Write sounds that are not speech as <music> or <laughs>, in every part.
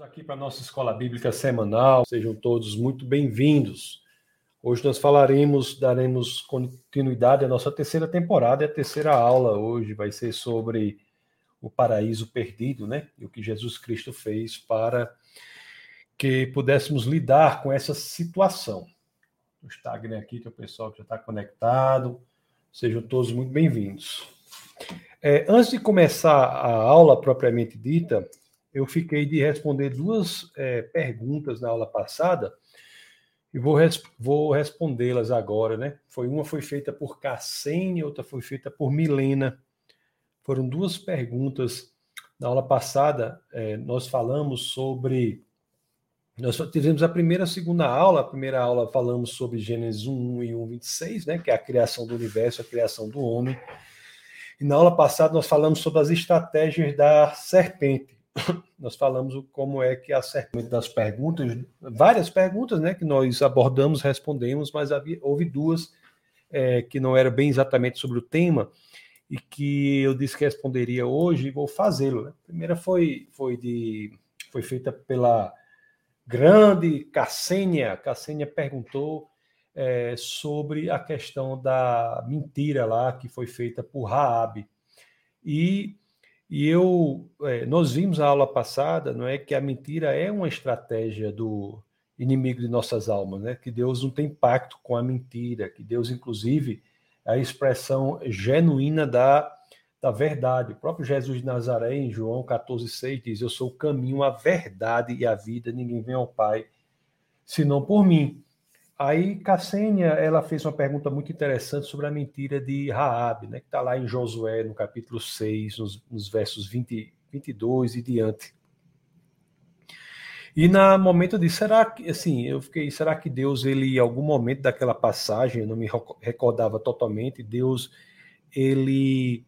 Vamos aqui para a nossa escola bíblica semanal. Sejam todos muito bem-vindos. Hoje nós falaremos, daremos continuidade à nossa terceira temporada e a terceira aula hoje vai ser sobre o paraíso perdido, né? E o que Jesus Cristo fez para que pudéssemos lidar com essa situação. O Instagram aqui, que é o pessoal que já está conectado. Sejam todos muito bem-vindos. É, antes de começar a aula propriamente dita, eu fiquei de responder duas é, perguntas na aula passada e vou, res vou respondê-las agora, né? Foi uma foi feita por Cassene, outra foi feita por Milena. Foram duas perguntas na aula passada. É, nós falamos sobre nós tivemos a primeira e a segunda aula. A primeira aula falamos sobre Gênesis 1 e 1, 26, né, que é a criação do universo, a criação do homem. E na aula passada nós falamos sobre as estratégias da serpente <coughs> nós falamos como é que a serpente das perguntas, várias perguntas, né, que nós abordamos, respondemos, mas havia, houve duas é, que não eram bem exatamente sobre o tema e que eu disse que responderia hoje e vou fazê-lo. Né? A primeira foi, foi, de, foi feita pela grande Cassênia. Cassênia perguntou é, sobre a questão da mentira lá que foi feita por Raabe. E e eu, é, nós vimos a aula passada, não é, que a mentira é uma estratégia do inimigo de nossas almas, né? Que Deus não tem pacto com a mentira, que Deus, inclusive, é a expressão genuína da, da verdade. O próprio Jesus de Nazaré, em João 14,6, diz: Eu sou o caminho, a verdade e a vida, ninguém vem ao Pai senão por mim. Aí Cassênia, ela fez uma pergunta muito interessante sobre a mentira de Raab, né, que está lá em Josué, no capítulo 6, nos, nos versos 20, 22 e diante. E na momento de será que assim, eu fiquei, será que Deus ele em algum momento daquela passagem, eu não me recordava totalmente, Deus ele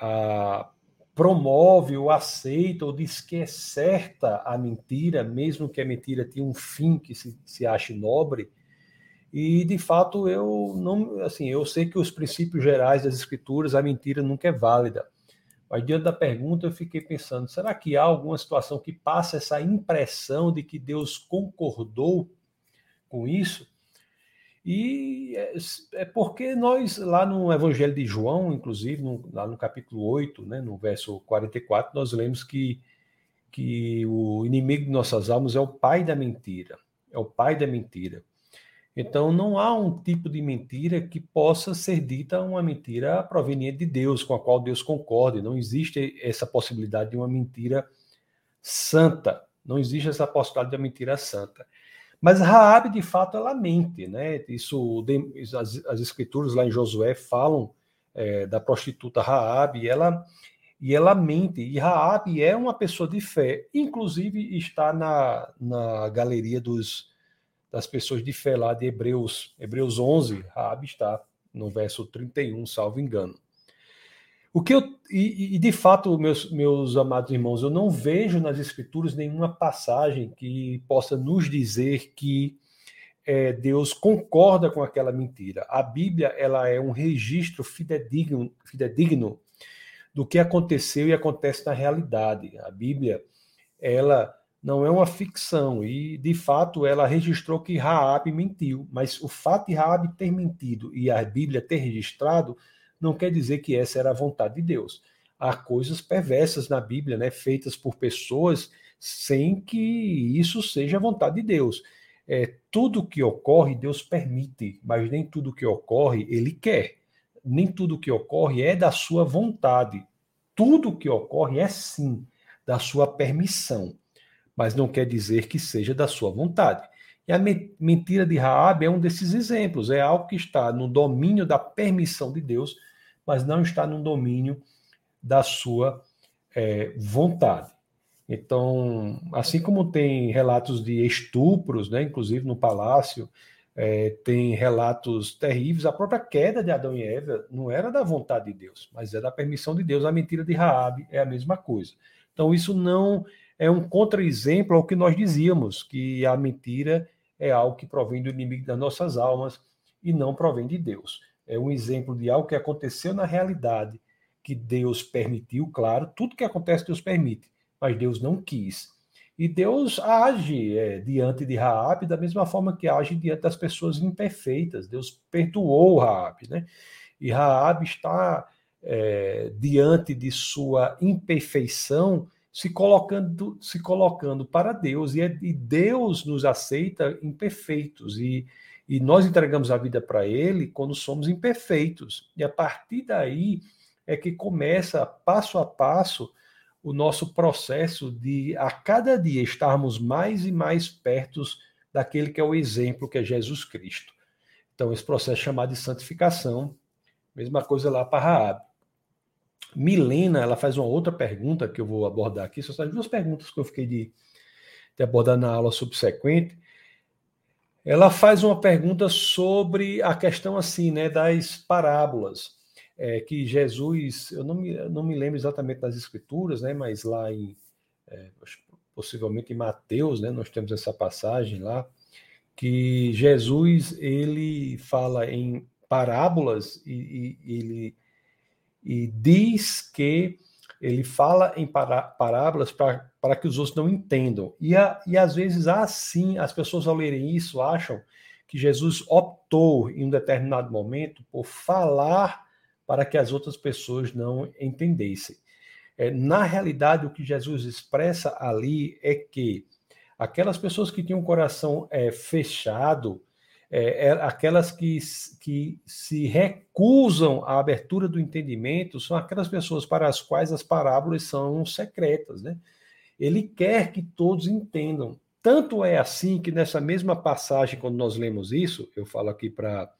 ah, promove ou aceita ou diz que é certa a mentira, mesmo que a mentira tenha um fim que se, se ache nobre. E de fato eu não, assim, eu sei que os princípios gerais das escrituras a mentira nunca é válida. Mas diante da pergunta eu fiquei pensando, será que há alguma situação que passa essa impressão de que Deus concordou com isso? E é, é, porque nós, lá no Evangelho de João, inclusive, no, lá no capítulo 8, né, no verso 44, nós lemos que, que o inimigo de nossas almas é o pai da mentira. É o pai da mentira. Então, não há um tipo de mentira que possa ser dita uma mentira proveniente de Deus, com a qual Deus concorde. Não existe essa possibilidade de uma mentira santa. Não existe essa possibilidade de uma mentira santa. Mas Raabe, de fato, ela mente, né? Isso, as, as escrituras lá em Josué falam é, da prostituta Raabe, e ela e ela mente. E Raabe é uma pessoa de fé, inclusive está na, na galeria dos, das pessoas de fé lá de Hebreus, Hebreus 11, Raabe está no verso 31, salvo engano. O que eu e, e, de fato, meus, meus amados irmãos, eu não vejo nas escrituras nenhuma passagem que possa nos dizer que é, Deus concorda com aquela mentira. A Bíblia ela é um registro fidedigno, fidedigno do que aconteceu e acontece na realidade. A Bíblia ela não é uma ficção e de fato ela registrou que Raabe mentiu, mas o fato de Raabe ter mentido e a Bíblia ter registrado não quer dizer que essa era a vontade de Deus. Há coisas perversas na Bíblia, né, feitas por pessoas sem que isso seja a vontade de Deus. É, tudo que ocorre, Deus permite, mas nem tudo que ocorre, Ele quer. Nem tudo que ocorre é da sua vontade. Tudo que ocorre é sim da sua permissão, mas não quer dizer que seja da sua vontade. E a mentira de Raab é um desses exemplos. É algo que está no domínio da permissão de Deus, mas não está no domínio da sua é, vontade. Então, assim como tem relatos de estupros, né, inclusive no palácio, é, tem relatos terríveis, a própria queda de Adão e Eva não era da vontade de Deus, mas é da permissão de Deus. A mentira de Raabe é a mesma coisa. Então, isso não é um contra-exemplo ao que nós dizíamos, que a mentira é algo que provém do inimigo das nossas almas e não provém de Deus é um exemplo de algo que aconteceu na realidade, que Deus permitiu, claro, tudo que acontece Deus permite, mas Deus não quis. E Deus age é, diante de Raab da mesma forma que age diante das pessoas imperfeitas. Deus perdoou Raab, né? E Raab está é, diante de sua imperfeição, se colocando, se colocando para Deus. E, é, e Deus nos aceita imperfeitos. E, e nós entregamos a vida para Ele quando somos imperfeitos. E a partir daí é que começa, passo a passo, o nosso processo de, a cada dia, estarmos mais e mais perto daquele que é o exemplo, que é Jesus Cristo. Então, esse processo é chamado de santificação. Mesma coisa lá para Raab. Milena, ela faz uma outra pergunta que eu vou abordar aqui. São as duas perguntas que eu fiquei de, de abordar na aula subsequente. Ela faz uma pergunta sobre a questão assim, né, das parábolas é, que Jesus, eu não me, não me lembro exatamente das escrituras, né, mas lá em, é, possivelmente em Mateus, né, nós temos essa passagem lá, que Jesus, ele fala em parábolas e, e ele e diz que ele fala em parábolas para que os outros não entendam. E, a, e às vezes, assim, as pessoas ao lerem isso acham que Jesus optou em um determinado momento por falar para que as outras pessoas não entendessem. É, na realidade, o que Jesus expressa ali é que aquelas pessoas que tinham o coração é, fechado, é, é, aquelas que, que se recusam à abertura do entendimento, são aquelas pessoas para as quais as parábolas são secretas. Né? Ele quer que todos entendam. Tanto é assim que nessa mesma passagem, quando nós lemos isso, eu falo aqui para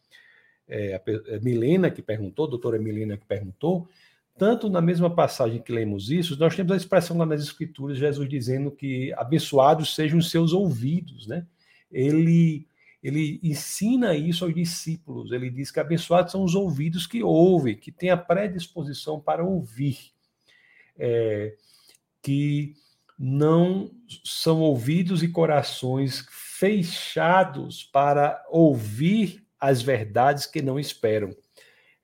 é, a Milena que perguntou, a doutora Milena que perguntou, tanto na mesma passagem que lemos isso, nós temos a expressão lá nas Escrituras, Jesus dizendo que abençoados sejam os seus ouvidos, né? Ele, ele ensina isso aos discípulos, ele diz que abençoados são os ouvidos que ouvem, que têm a predisposição para ouvir, é, que não são ouvidos e corações fechados para ouvir as verdades que não esperam.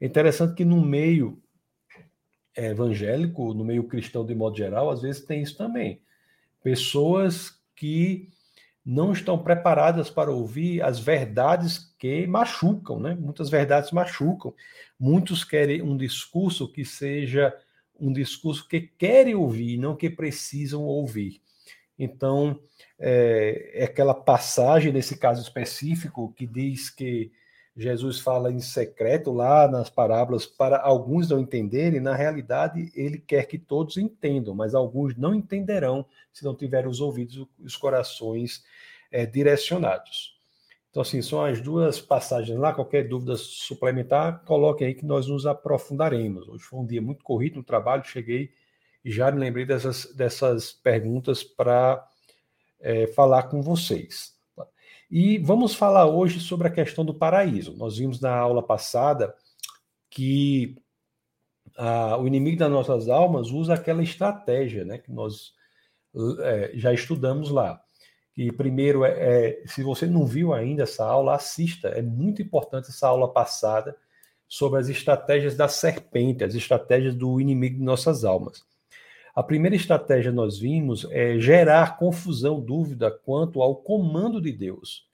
É interessante que no meio evangélico, no meio cristão de modo geral, às vezes tem isso também. Pessoas que não estão preparadas para ouvir as verdades que machucam, né? Muitas verdades machucam. Muitos querem um discurso que seja um discurso que querem ouvir, não que precisam ouvir. Então, é, é aquela passagem, nesse caso específico, que diz que Jesus fala em secreto lá nas parábolas para alguns não entenderem, na realidade ele quer que todos entendam, mas alguns não entenderão se não tiverem os ouvidos e os corações é, direcionados. Então, assim, são as duas passagens lá. Qualquer dúvida suplementar, coloque aí que nós nos aprofundaremos. Hoje foi um dia muito corrido no trabalho, cheguei e já me lembrei dessas, dessas perguntas para é, falar com vocês. E vamos falar hoje sobre a questão do paraíso. Nós vimos na aula passada que o inimigo das nossas almas usa aquela estratégia né, que nós é, já estudamos lá. E primeiro, é, é, se você não viu ainda essa aula, assista. É muito importante essa aula passada sobre as estratégias da serpente, as estratégias do inimigo de nossas almas. A primeira estratégia nós vimos é gerar confusão, dúvida quanto ao comando de Deus.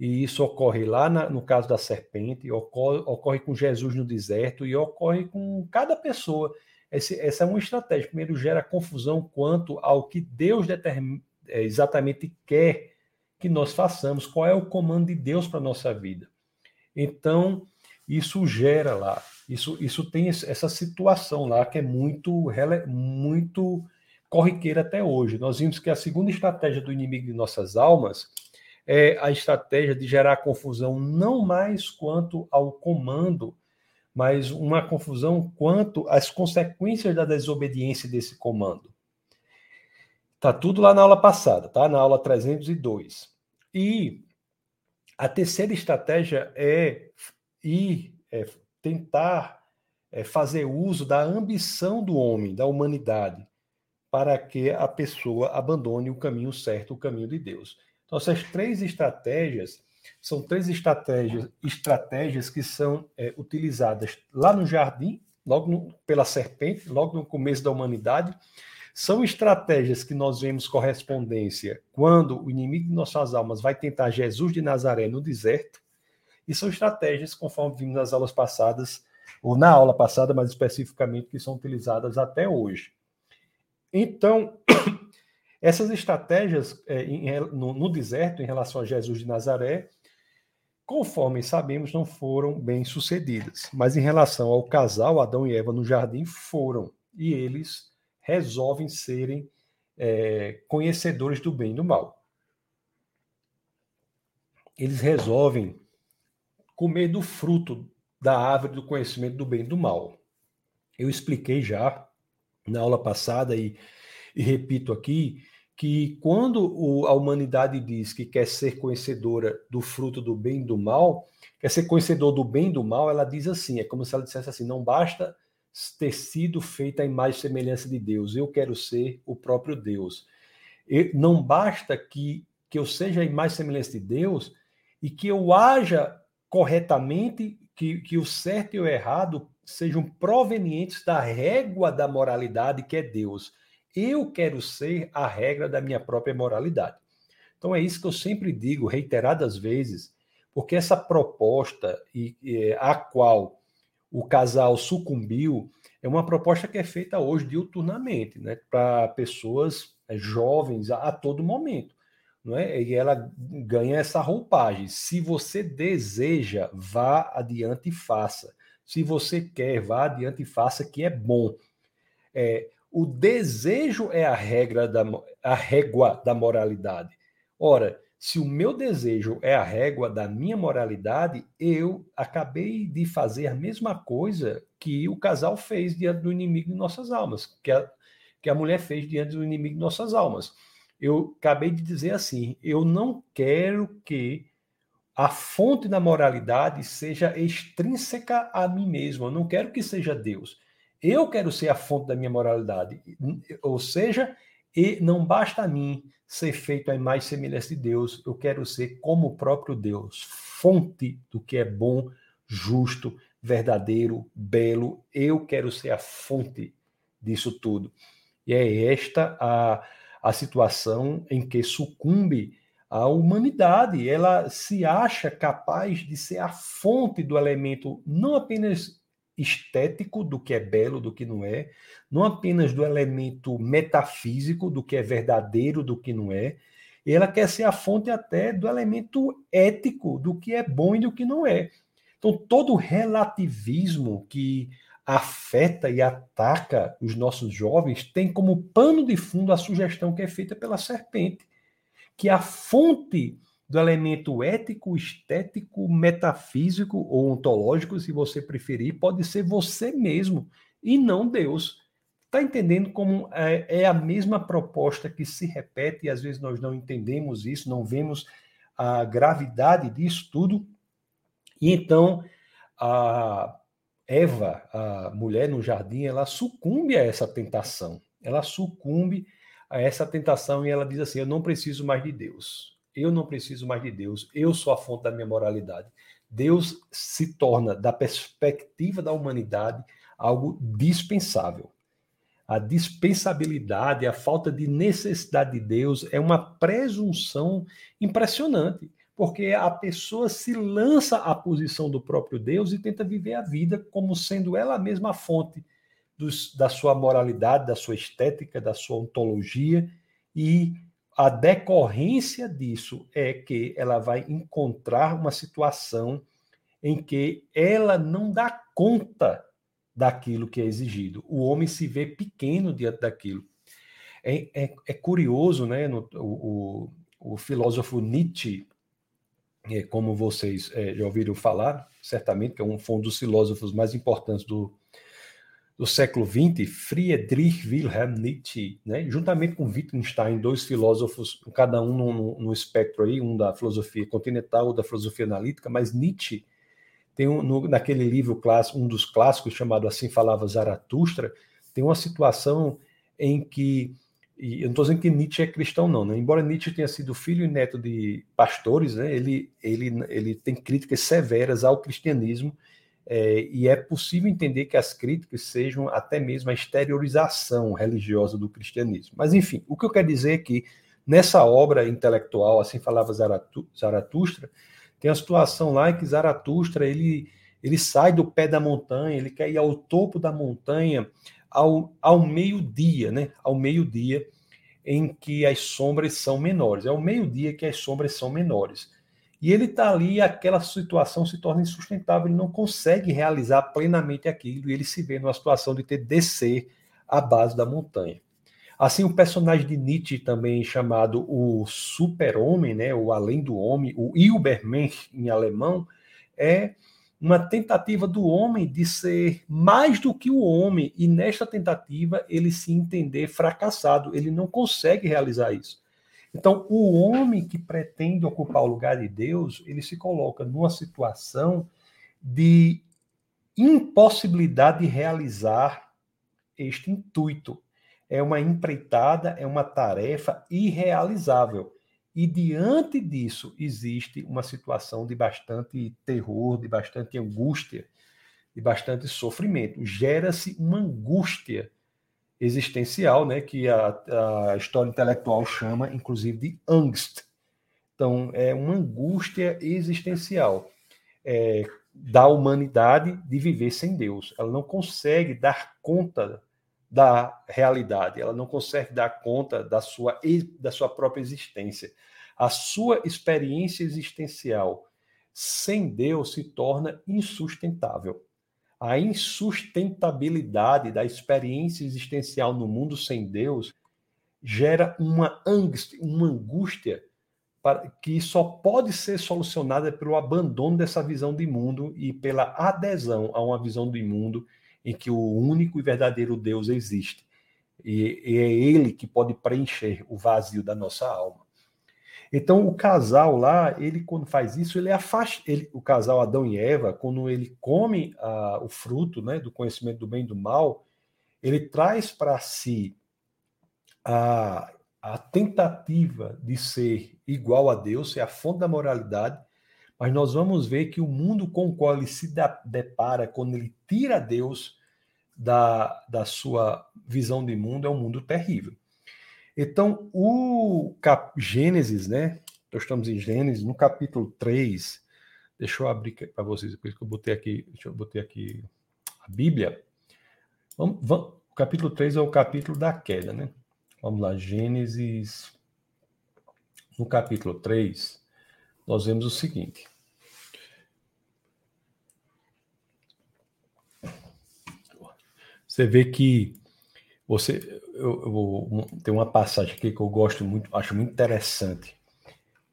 E isso ocorre lá na, no caso da serpente, ocorre, ocorre, com Jesus no deserto e ocorre com cada pessoa. Esse, essa é uma estratégia. Primeiro, gera confusão quanto ao que Deus determina, é, exatamente quer que nós façamos, qual é o comando de Deus para a nossa vida. Então, isso gera lá isso, isso tem essa situação lá que é muito, muito corriqueira até hoje. Nós vimos que a segunda estratégia do inimigo de nossas almas é a estratégia de gerar confusão não mais quanto ao comando, mas uma confusão quanto às consequências da desobediência desse comando. Tá tudo lá na aula passada, tá? Na aula 302. E a terceira estratégia é ir é, tentar é, fazer uso da ambição do homem, da humanidade, para que a pessoa abandone o caminho certo, o caminho de Deus. Então, essas três estratégias são três estratégias, estratégias que são é, utilizadas lá no jardim, logo no, pela serpente, logo no começo da humanidade, São estratégias que nós vemos correspondência quando o inimigo de nossas almas vai tentar Jesus de Nazaré no deserto, e são estratégias, conforme vimos nas aulas passadas, ou na aula passada, mais especificamente, que são utilizadas até hoje. Então, <coughs> essas estratégias é, em, no, no deserto em relação a Jesus de Nazaré, conforme sabemos, não foram bem sucedidas. Mas em relação ao casal, Adão e Eva no jardim, foram. E eles resolvem serem é, conhecedores do bem e do mal. Eles resolvem comer do fruto da árvore do conhecimento do bem e do mal. Eu expliquei já na aula passada e, e repito aqui que quando o, a humanidade diz que quer ser conhecedora do fruto do bem e do mal, quer ser conhecedor do bem e do mal, ela diz assim, é como se ela dissesse assim, não basta ter sido feita a imagem e semelhança de Deus, eu quero ser o próprio Deus. Não basta que, que eu seja a imagem e semelhança de Deus e que eu haja corretamente, que, que o certo e o errado sejam provenientes da régua da moralidade que é Deus. Eu quero ser a regra da minha própria moralidade. Então é isso que eu sempre digo reiteradas vezes, porque essa proposta e, e a qual o casal sucumbiu é uma proposta que é feita hoje diuturnamente, né, para pessoas é, jovens a, a, todo momento, não é? E ela ganha essa roupagem. Se você deseja, vá adiante e faça. Se você quer, vá adiante e faça, que é bom. É, o desejo é a regra da a régua da moralidade. Ora, se o meu desejo é a régua da minha moralidade, eu acabei de fazer a mesma coisa que o casal fez diante do inimigo de nossas almas, que a, que a mulher fez diante do inimigo de nossas almas. Eu acabei de dizer assim: eu não quero que a fonte da moralidade seja extrínseca a mim mesmo, eu não quero que seja Deus. Eu quero ser a fonte da minha moralidade. Ou seja, e não basta a mim ser feito a imagem semelhança de Deus, eu quero ser como o próprio Deus, fonte do que é bom, justo, verdadeiro, belo. Eu quero ser a fonte disso tudo. E é esta a, a situação em que sucumbe a humanidade. Ela se acha capaz de ser a fonte do elemento não apenas estético do que é belo, do que não é, não apenas do elemento metafísico do que é verdadeiro, do que não é, ela quer ser a fonte até do elemento ético do que é bom e do que não é. Então, todo relativismo que afeta e ataca os nossos jovens tem como pano de fundo a sugestão que é feita pela serpente, que a fonte do elemento ético, estético, metafísico ou ontológico, se você preferir, pode ser você mesmo e não Deus. Está entendendo como é, é, a mesma proposta que se repete e às vezes nós não entendemos isso, não vemos a gravidade disso tudo. E então a Eva, a mulher no jardim, ela sucumbe a essa tentação. Ela sucumbe a essa tentação e ela diz assim: Eu não preciso mais de Deus eu não preciso mais de Deus, eu sou a fonte da minha moralidade. Deus se torna, da perspectiva da humanidade, algo dispensável. A dispensabilidade, a falta de necessidade de Deus é uma presunção impressionante, porque a pessoa se lança à posição do próprio Deus e tenta viver a vida como sendo ela mesma a fonte dos, da sua moralidade, da sua estética, da sua ontologia, e a decorrência disso é que ela vai encontrar uma situação em que ela não dá conta daquilo que é exigido. O homem se vê pequeno diante daquilo. É, é, é curioso, né? No, o, o, o, filósofo Nietzsche, é, como vocês é, já ouviram falar, certamente, que é um, um dos filósofos mais importantes do, do século XX, Friedrich Wilhelm Nietzsche, né, juntamente com Wittgenstein, dois filósofos, cada um no, no, espectro aí, um da filosofia continental, ou da filosofia analítica, mas Nietzsche tem um, no, naquele livro clássico, um dos clássicos chamado Assim Falava Zaratustra, tem uma situação em que, e eu não estou dizendo que Nietzsche é cristão não, né? embora Nietzsche tenha sido filho e neto de pastores, né? ele, ele, ele tem críticas severas ao cristianismo, É, e é possível entender que as críticas sejam até mesmo a exteriorização religiosa do cristianismo. Mas, enfim, o que eu quero dizer é que nessa obra intelectual, assim falava Zaratustra, tem a situação lá em que Zaratustra ele, ele sai do pé da montanha, ele quer ir ao topo da montanha ao, ao meio-dia, né? Ao meio-dia em que as sombras são menores. É ao meio-dia que as sombras são menores. E ele está ali, aquela situação se torna insustentável, ele não consegue realizar plenamente aquilo, e ele se vê numa situação de ter de descer a base da montanha. Assim, o personagem de Nietzsche, também chamado o super-homem, né, o além do homem, o Übermensch em alemão, é uma tentativa do homem de ser mais do que o homem, e nesta tentativa ele se entender fracassado, ele não consegue realizar isso. Então, o homem que pretende ocupar o lugar de Deus, ele se coloca numa situação de impossibilidade de realizar este intuito. É uma empreitada, é uma tarefa irrealizável. E diante disso existe uma situação de bastante terror, de bastante angústia, de bastante sofrimento. Gera-se uma angústia existencial, né, que a, a história intelectual chama, inclusive, de angst. Então, é uma angústia existencial é, da humanidade de viver sem Deus. Ela não consegue dar conta da realidade, ela não consegue dar conta da sua, da sua própria existência. A sua experiência existencial sem Deus se torna insustentável a insustentabilidade da experiência existencial no mundo sem Deus gera uma angústia, uma angústia para, que só pode ser solucionada pelo abandono dessa visão de mundo e pela adesão a uma visão de mundo em que o único e verdadeiro Deus existe. E, e é ele que pode preencher o vazio da nossa alma. Então, o casal lá, ele quando faz isso, ele afasta, ele, o casal Adão e Eva, quando ele come o fruto né, do conhecimento do bem e do mal, ele traz para si a, a tentativa de ser igual a Deus, ser a fonte da moralidade, mas nós vamos ver que o mundo com o qual ele se depara quando ele tira Deus da, da sua visão de mundo é um mundo terrível. Então, o cap... Gênesis, né? Nós estamos em Gênesis, no capítulo 3. Deixa eu abrir para vocês, depois que eu botei aqui, deixa eu botei aqui a Bíblia. Vamos, vamos, o capítulo 3 é o capítulo da queda, né? Vamos lá, Gênesis. No capítulo 3, nós vemos o seguinte. Você vê que você, eu, eu, tem uma passagem aqui que eu gosto muito, acho muito interessante,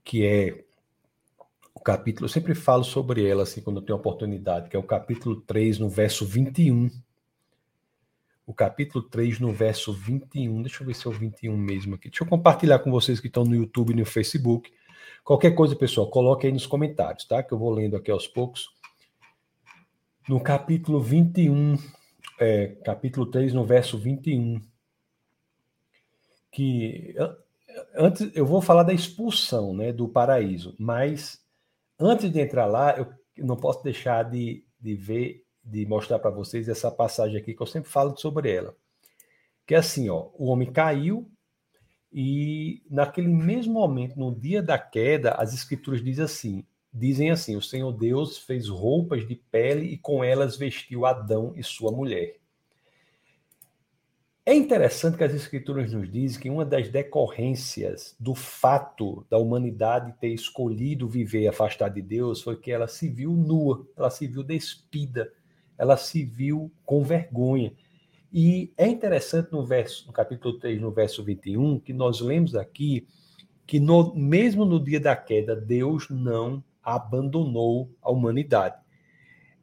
que é o capítulo, eu sempre falo sobre ela assim quando eu tenho oportunidade, que é o capítulo 3, no verso 21. O capítulo 3, no verso 21. Deixa eu ver se é o 21 mesmo aqui. Deixa eu compartilhar com vocês que estão no YouTube e no Facebook. Qualquer coisa, pessoal, coloque aí nos comentários, tá? Que eu vou lendo aqui aos poucos. No capítulo 21, é, capítulo 3, no verso 21, que antes eu vou falar da expulsão né, do paraíso, mas antes de entrar lá, eu não posso deixar de, de ver, de mostrar para vocês essa passagem aqui que eu sempre falo sobre ela. Que é assim, ó, o homem caiu e naquele mesmo momento, no dia da queda, as escrituras dizem assim: dizem assim: o Senhor Deus fez roupas de pele e com elas vestiu Adão e sua mulher. É interessante que as escrituras nos dizem que uma das decorrências do fato da humanidade ter escolhido viver afastada de Deus foi que ela se viu nua, ela se viu despida, ela se viu com vergonha. E é interessante no verso, no capítulo 3, no verso 21, que nós lemos aqui que no, mesmo no dia da queda, Deus não abandonou a humanidade.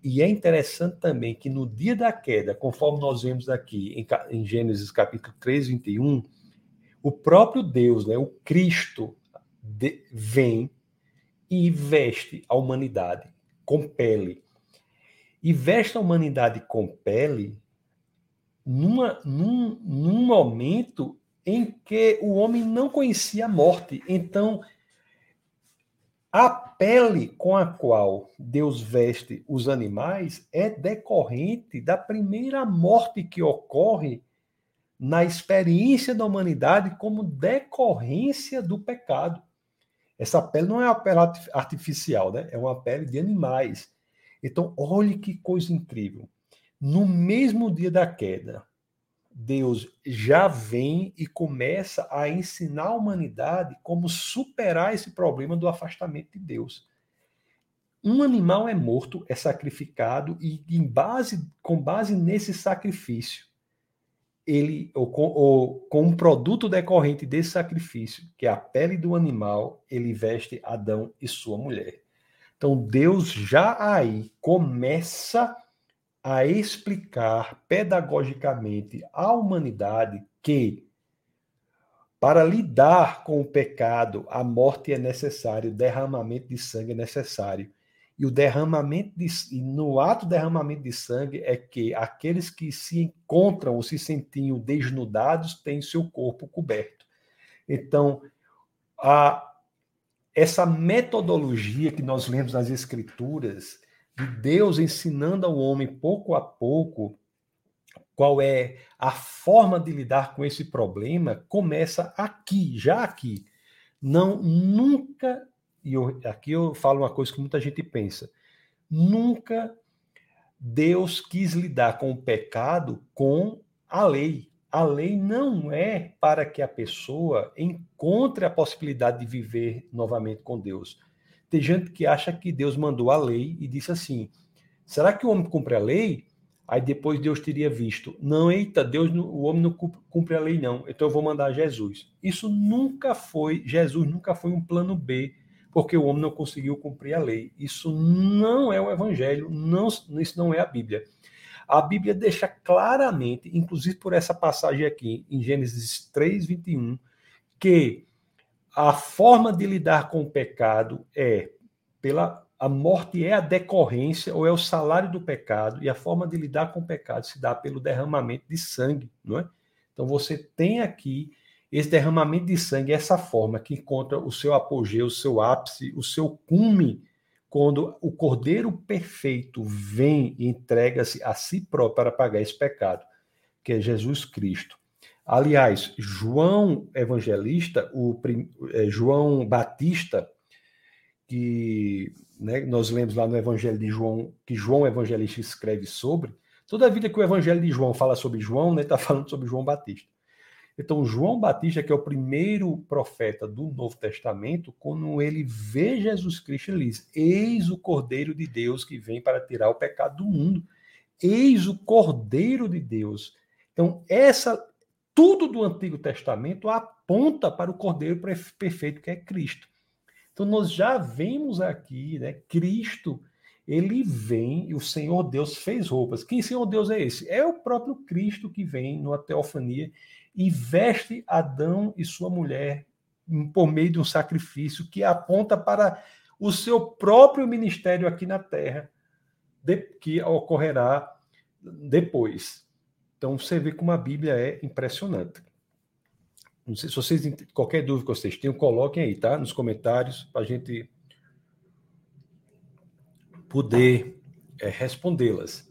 E é interessante também que no dia da queda, conforme nós vemos aqui em, Gênesis capítulo 3, 21, o próprio Deus, né, o Cristo, de, vem e veste a humanidade com pele. E veste a humanidade com pele numa, num, num momento em que o homem não conhecia a morte. Então, A pele com a qual Deus veste os animais é decorrente da primeira morte que ocorre na experiência da humanidade como decorrência do pecado. Essa pele não é uma pele artificial, né? É uma pele de animais. Então, olhe que coisa incrível. No mesmo dia da queda, Deus já vem e começa a ensinar a humanidade como superar esse problema do afastamento de Deus. Um animal é morto, é sacrificado e em base, com base nesse sacrifício, ele ou com, ou com um produto decorrente desse sacrifício, que é a pele do animal, ele veste Adão e sua mulher. Então Deus já aí começa a explicar pedagogicamente à humanidade que, para lidar com o pecado, a morte é necessária, o derramamento de sangue é necessário. E o derramamento de, e no ato derramamento de sangue é que aqueles que se encontram ou se sentiam desnudados têm seu corpo coberto. Então, a, essa metodologia que nós lemos nas Escrituras, de Deus ensinando ao homem pouco a pouco qual é a forma de lidar com esse problema, começa aqui, já aqui. Não, nunca, e eu, aqui eu falo uma coisa que muita gente pensa, nunca Deus quis lidar com o pecado com a lei. A lei não é para que a pessoa encontre a possibilidade de viver novamente com Deus. Tem gente que acha que Deus mandou a lei e disse assim: será que o homem cumpre a lei? Aí depois Deus teria visto: não, eita, Deus, o homem não cumpre a lei, não, então eu vou mandar Jesus. Isso nunca foi, Jesus nunca foi um plano B, porque o homem não conseguiu cumprir a lei. Isso não é o evangelho, não, isso não é a Bíblia. A Bíblia deixa claramente, inclusive por essa passagem aqui, em Gênesis 3, 21, que a forma de lidar com o pecado é pela a morte é a decorrência ou é o salário do pecado e a forma de lidar com o pecado se dá pelo derramamento de sangue, não é? Então você tem aqui esse derramamento de sangue, essa forma que encontra o seu apogeu, o seu ápice, o seu cume, quando o Cordeiro perfeito vem e entrega-se a si próprio para pagar esse pecado, que é Jesus Cristo. Aliás, João Evangelista, o é, João Batista, que né, nós lemos lá no Evangelho de João, que João Evangelista escreve sobre, toda a vida que o Evangelho de João fala sobre João, está né, tá falando sobre João Batista. Então, João Batista, que é o primeiro profeta do Novo Testamento, quando ele vê Jesus Cristo, ele diz: Eis o Cordeiro de Deus que vem para tirar o pecado do mundo. Eis o Cordeiro de Deus. Então, essa tudo do Antigo Testamento aponta para o Cordeiro perfeito que é Cristo. Então nós já vemos aqui, né, Cristo, ele vem e o Senhor Deus fez roupas. Quem Senhor Deus é esse? É o próprio Cristo que vem numa teofania e veste Adão e sua mulher por meio de um sacrifício que aponta para o seu próprio ministério aqui na terra, que ocorrerá depois. Então você vê como a Bíblia é impressionante. Não sei se vocês qualquer dúvida que vocês tenham, coloquem aí, tá? Nos comentários para a gente poder é, respondê-las.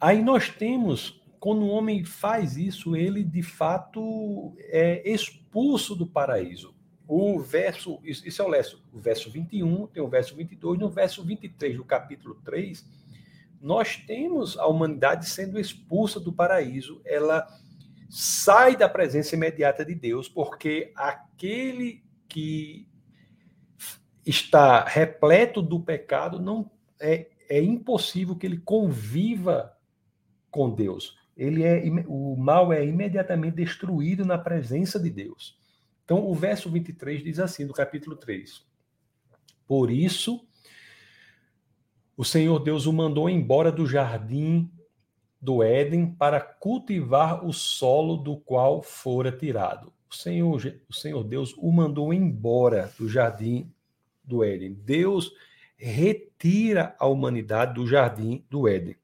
Aí nós temos quando o homem faz isso, ele de fato é expulso do paraíso. O verso, isso é o verso, o verso 21, tem o verso 22, no verso 23 do capítulo 3, nós temos a humanidade sendo expulsa do paraíso, ela sai da presença imediata de Deus, porque aquele que está repleto do pecado não é, é impossível que ele conviva com Deus. Ele é o mal é imediatamente destruído na presença de Deus. Então, o verso 23 diz assim, do capítulo 3: Por isso o Senhor Deus o mandou embora do jardim do Éden para cultivar o solo do qual fora tirado. O Senhor, o Senhor Deus o mandou embora do jardim do Éden. Deus retira a humanidade do jardim do Éden.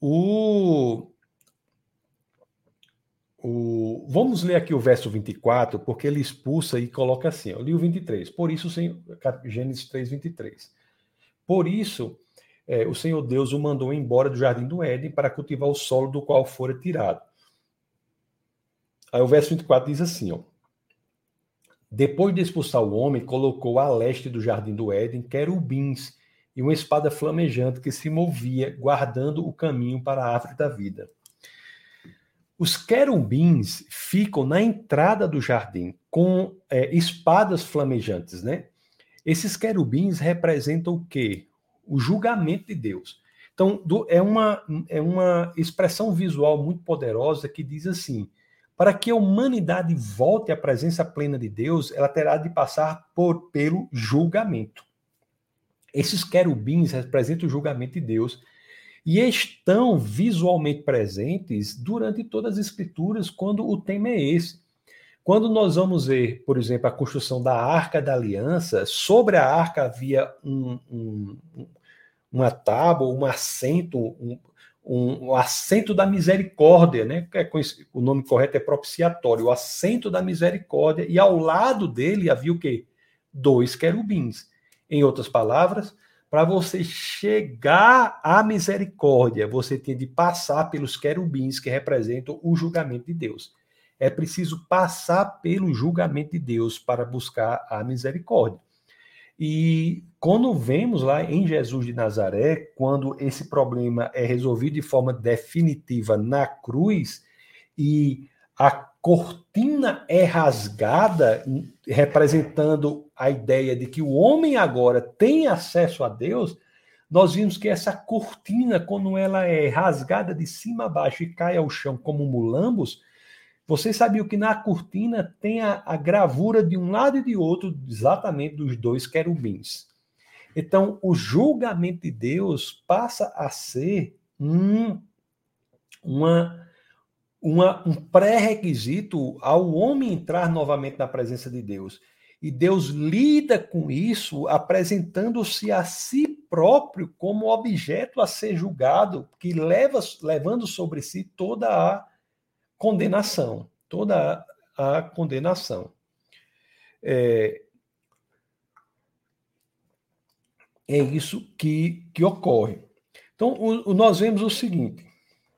O o, vamos ler aqui o verso 24, porque ele expulsa e coloca assim, eu li o 23, por isso, Gênesis 3, 23. Por isso, é, o Senhor Deus o mandou embora do jardim do Éden para cultivar o solo do qual fora tirado. Aí o verso 24 diz assim, ó, depois de expulsar o homem, colocou a leste do jardim do Éden querubins e uma espada flamejante que se movia, guardando o caminho para a árvore da vida. Os querubins ficam na entrada do jardim com é, espadas flamejantes, né? Esses querubins representam o quê? O julgamento de Deus. Então, do, é, uma, é uma expressão visual muito poderosa que diz assim: para que a humanidade volte à presença plena de Deus, ela terá de passar por, pelo julgamento. Esses querubins representam o julgamento de Deus e estão visualmente presentes durante todas as escrituras quando o tema é esse. Quando nós vamos ver, por exemplo, a construção da Arca da Aliança, sobre a arca havia um, um, uma tábua, um assento, um, um, assento da misericórdia, né? É o nome correto é propiciatório, o assento da misericórdia, e ao lado dele havia o quê? Dois querubins. Em outras palavras, para você chegar à misericórdia, você tem de passar pelos querubins que representam o julgamento de Deus. É preciso passar pelo julgamento de Deus para buscar a misericórdia. E quando vemos lá em Jesus de Nazaré, quando esse problema é resolvido de forma definitiva na cruz e a cortina é rasgada, representando a ideia de que o homem agora tem acesso a Deus, nós vimos que essa cortina, quando ela é rasgada de cima a baixo e cai ao chão como mulambos, vocês sabiam que na cortina tem a, a gravura de um lado e de outro, exatamente dos dois querubins. Então, o julgamento de Deus passa a ser um, uma uma, um pré-requisito ao homem entrar novamente na presença de Deus. E Deus lida com isso apresentando-se a si próprio como objeto a ser julgado, que leva levando sobre si toda a condenação, toda a, condenação. É, é isso que, que ocorre. Então, o, o, nós vemos o seguinte: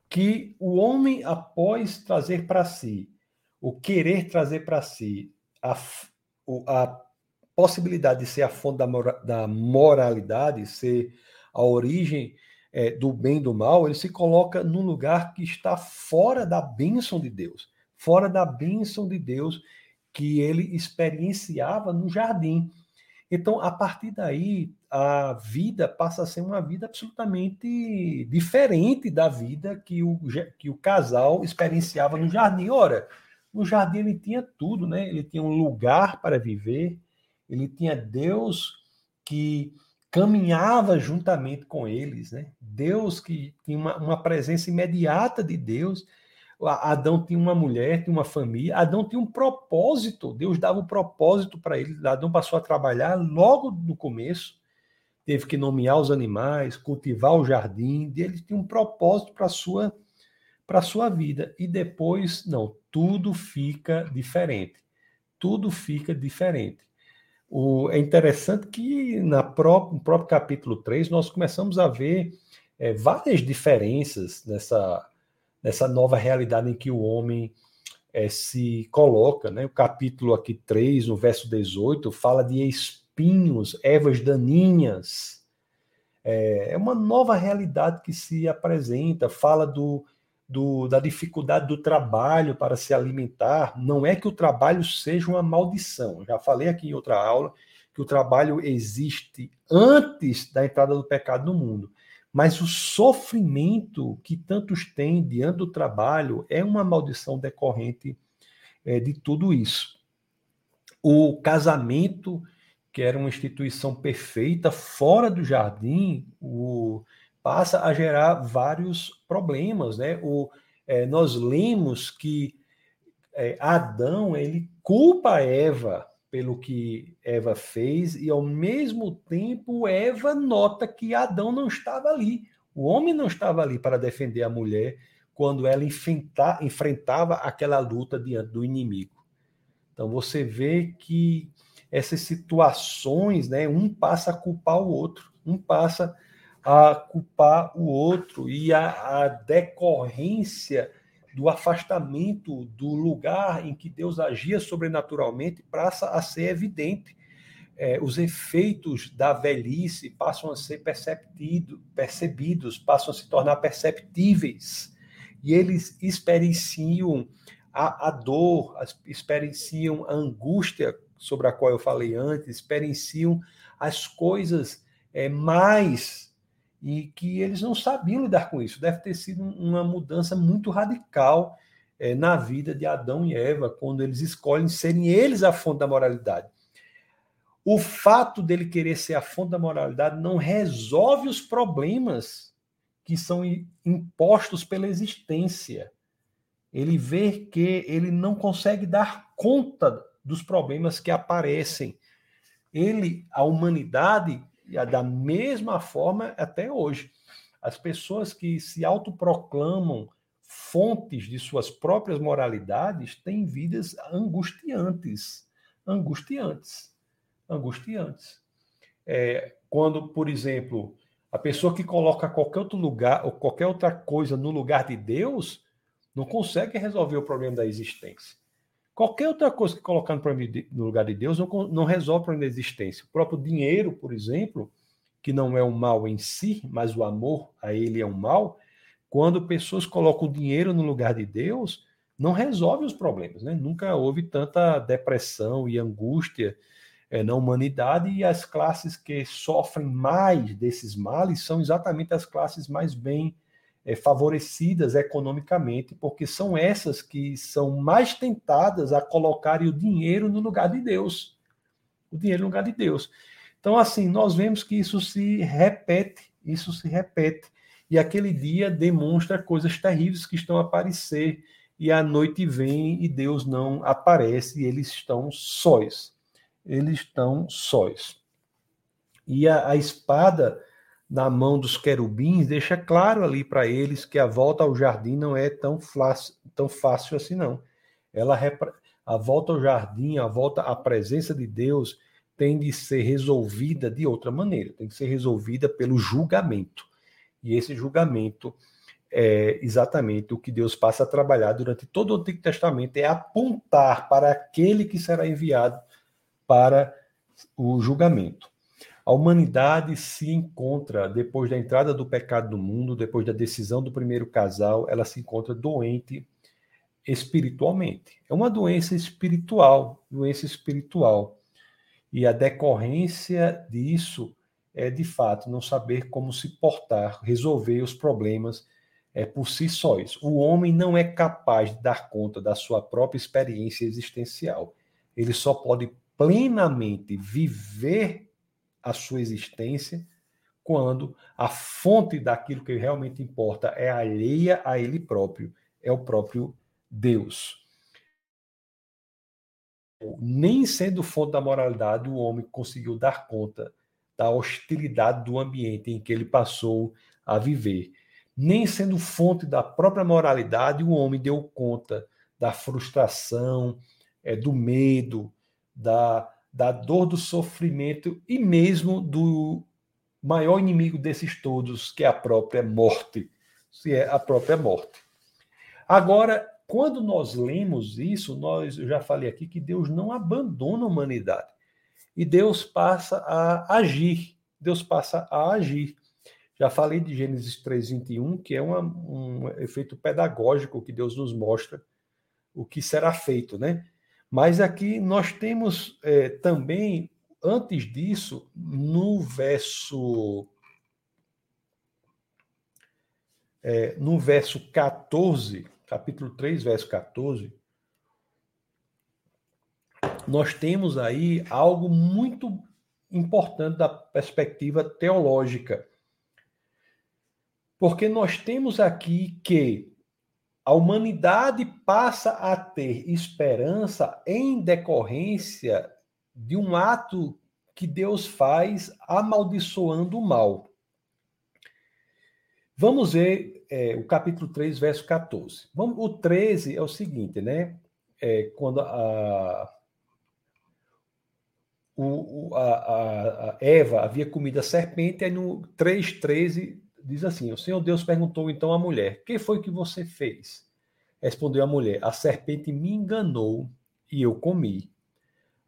que o homem, após trazer para si, o querer trazer para si a, a possibilidade de ser a fonte da, mora, da moralidade, ser a origem é, do bem e do mal, ele se coloca num lugar que está fora da bênção de Deus, fora da bênção de Deus que ele experienciava no jardim. Então, a partir daí, a vida passa a ser uma vida absolutamente diferente da vida que o, que o casal experienciava no jardim. Ora, no jardim ele tinha tudo, né? Ele tinha um lugar para viver, ele tinha Deus que caminhava juntamente com eles, né? Deus que tinha uma, uma presença imediata de Deus. Adão tinha uma mulher, tinha uma família. Adão tinha um propósito. Deus dava um propósito para ele. Adão passou a trabalhar logo no começo teve que nomear os animais, cultivar o jardim, ele tinha um propósito para a sua, para sua vida. E depois, não, tudo fica diferente. Tudo fica diferente. O, é interessante que na pró no próprio capítulo 3 nós começamos a ver é, várias diferenças nessa, nessa nova realidade em que o homem é, se coloca. Né? O capítulo aqui 3, no verso 18, fala de espinhos, ervas daninhas. É, é uma nova realidade que se apresenta, fala do, do, da dificuldade do trabalho para se alimentar. Não é que o trabalho seja uma maldição. Já falei aqui em outra aula que o trabalho existe antes da entrada do pecado no mundo. Mas o sofrimento que tantos têm diante do trabalho é uma maldição decorrente é, de tudo isso. O casamento que era uma instituição perfeita, fora do jardim, o, passa a gerar vários problemas. Né? O, é, nós lemos que é, Adão ele culpa Eva pelo que Eva fez, e ao mesmo tempo Eva nota que Adão não estava ali. O homem não estava ali para defender a mulher quando ela enfrenta, enfrentava aquela luta diante do inimigo. Então você vê que essas situações, né, um passa a culpar o outro, um passa culpar o outro e a, a decorrência do afastamento do lugar em que Deus agia sobrenaturalmente passa a ser evidente. É, os efeitos da velhice passam a ser percebidos, passam a se tornar perceptíveis e eles experienciam a, a dor, experienciam a angústia sobre a qual eu falei antes, experienciam as coisas é, mais e que eles não sabiam lidar com isso. Deve ter sido uma mudança muito radical é, na vida de Adão e Eva, quando eles escolhem serem eles a fonte da moralidade. O fato dele querer ser a fonte da moralidade não resolve os problemas que são impostos pela existência. Ele vê que ele não consegue dar conta dos problemas que aparecem. Ele, a humanidade, da mesma forma até hoje. As pessoas que se autoproclamam fontes de suas próprias moralidades têm vidas angustiantes. Angustiantes. Angustiantes. É, quando, por exemplo, a pessoa que coloca qualquer outro lugar ou qualquer outra coisa no lugar de Deus não consegue resolver o problema da existência. Qualquer outra coisa que colocar no, lugar de Deus não, não resolve o problema da existência. O próprio dinheiro, por exemplo, que não é um mal em si, mas o amor a ele é um mal, quando pessoas colocam o dinheiro no lugar de Deus, não resolve os problemas. Né? Nunca houve tanta depressão e angústia é, na humanidade, e as classes que sofrem mais desses males são exatamente as classes mais bem é, favorecidas economicamente, porque são essas que são mais tentadas a colocarem o dinheiro no lugar de Deus. O dinheiro no lugar de Deus. Então, assim, nós vemos que isso se repete, isso se repete. E aquele dia demonstra coisas terríveis que estão a aparecer, e a noite vem e Deus não aparece, e eles estão sóis eles estão sóis. E a, a espada na mão dos querubins deixa claro ali para eles que a volta ao jardim não é tão, fácil, tão fácil assim, não. Ela a volta ao jardim, a volta à presença de Deus tem de ser resolvida de outra maneira, tem que ser resolvida pelo julgamento. E esse julgamento é exatamente o que Deus passa a trabalhar durante todo o Antigo Testamento, é apontar para aquele que será enviado para o julgamento. A humanidade se encontra, depois da entrada do pecado no mundo, depois da decisão do primeiro casal, ela se encontra doente espiritualmente. É uma doença espiritual, doença espiritual. E a decorrência disso é, de fato, não saber como se portar, resolver os problemas é, por si sóis. O homem não é capaz de dar conta da sua própria experiência existencial. Ele só pode plenamente viver a sua existência quando a fonte daquilo que realmente importa é alheia a ele próprio, é o próprio Deus. Nem sendo fonte da moralidade, o homem conseguiu dar conta da hostilidade do ambiente em que ele passou a viver. Nem sendo fonte da própria moralidade, o homem deu conta da frustração, é, do medo, da, da dor do sofrimento e mesmo do maior inimigo desses todos, que é a própria morte, se é a própria morte. Agora, quando nós lemos isso, nós eu já falei aqui que Deus não abandona a humanidade. E Deus passa a agir. Deus passa a agir. Já falei de Gênesis 3:21, que é uma, um efeito pedagógico que Deus nos mostra o que será feito, né? Mas aqui nós temos é, também, antes disso, no verso. É, no verso 14, capítulo 3, verso 14, nós temos aí algo muito importante da perspectiva teológica. Porque nós temos aqui que a humanidade passa a ter esperança em decorrência de um ato que Deus faz amaldiçoando o mal. Vamos ver é, o capítulo 3, verso 14. Vamos, o 13 é o seguinte, né? É, quando a, o, a, a, Eva havia comido a serpente, aí no 3,13 diz assim: O Senhor Deus perguntou então à mulher: Que foi que você fez? Respondeu a mulher: A serpente me enganou e eu comi.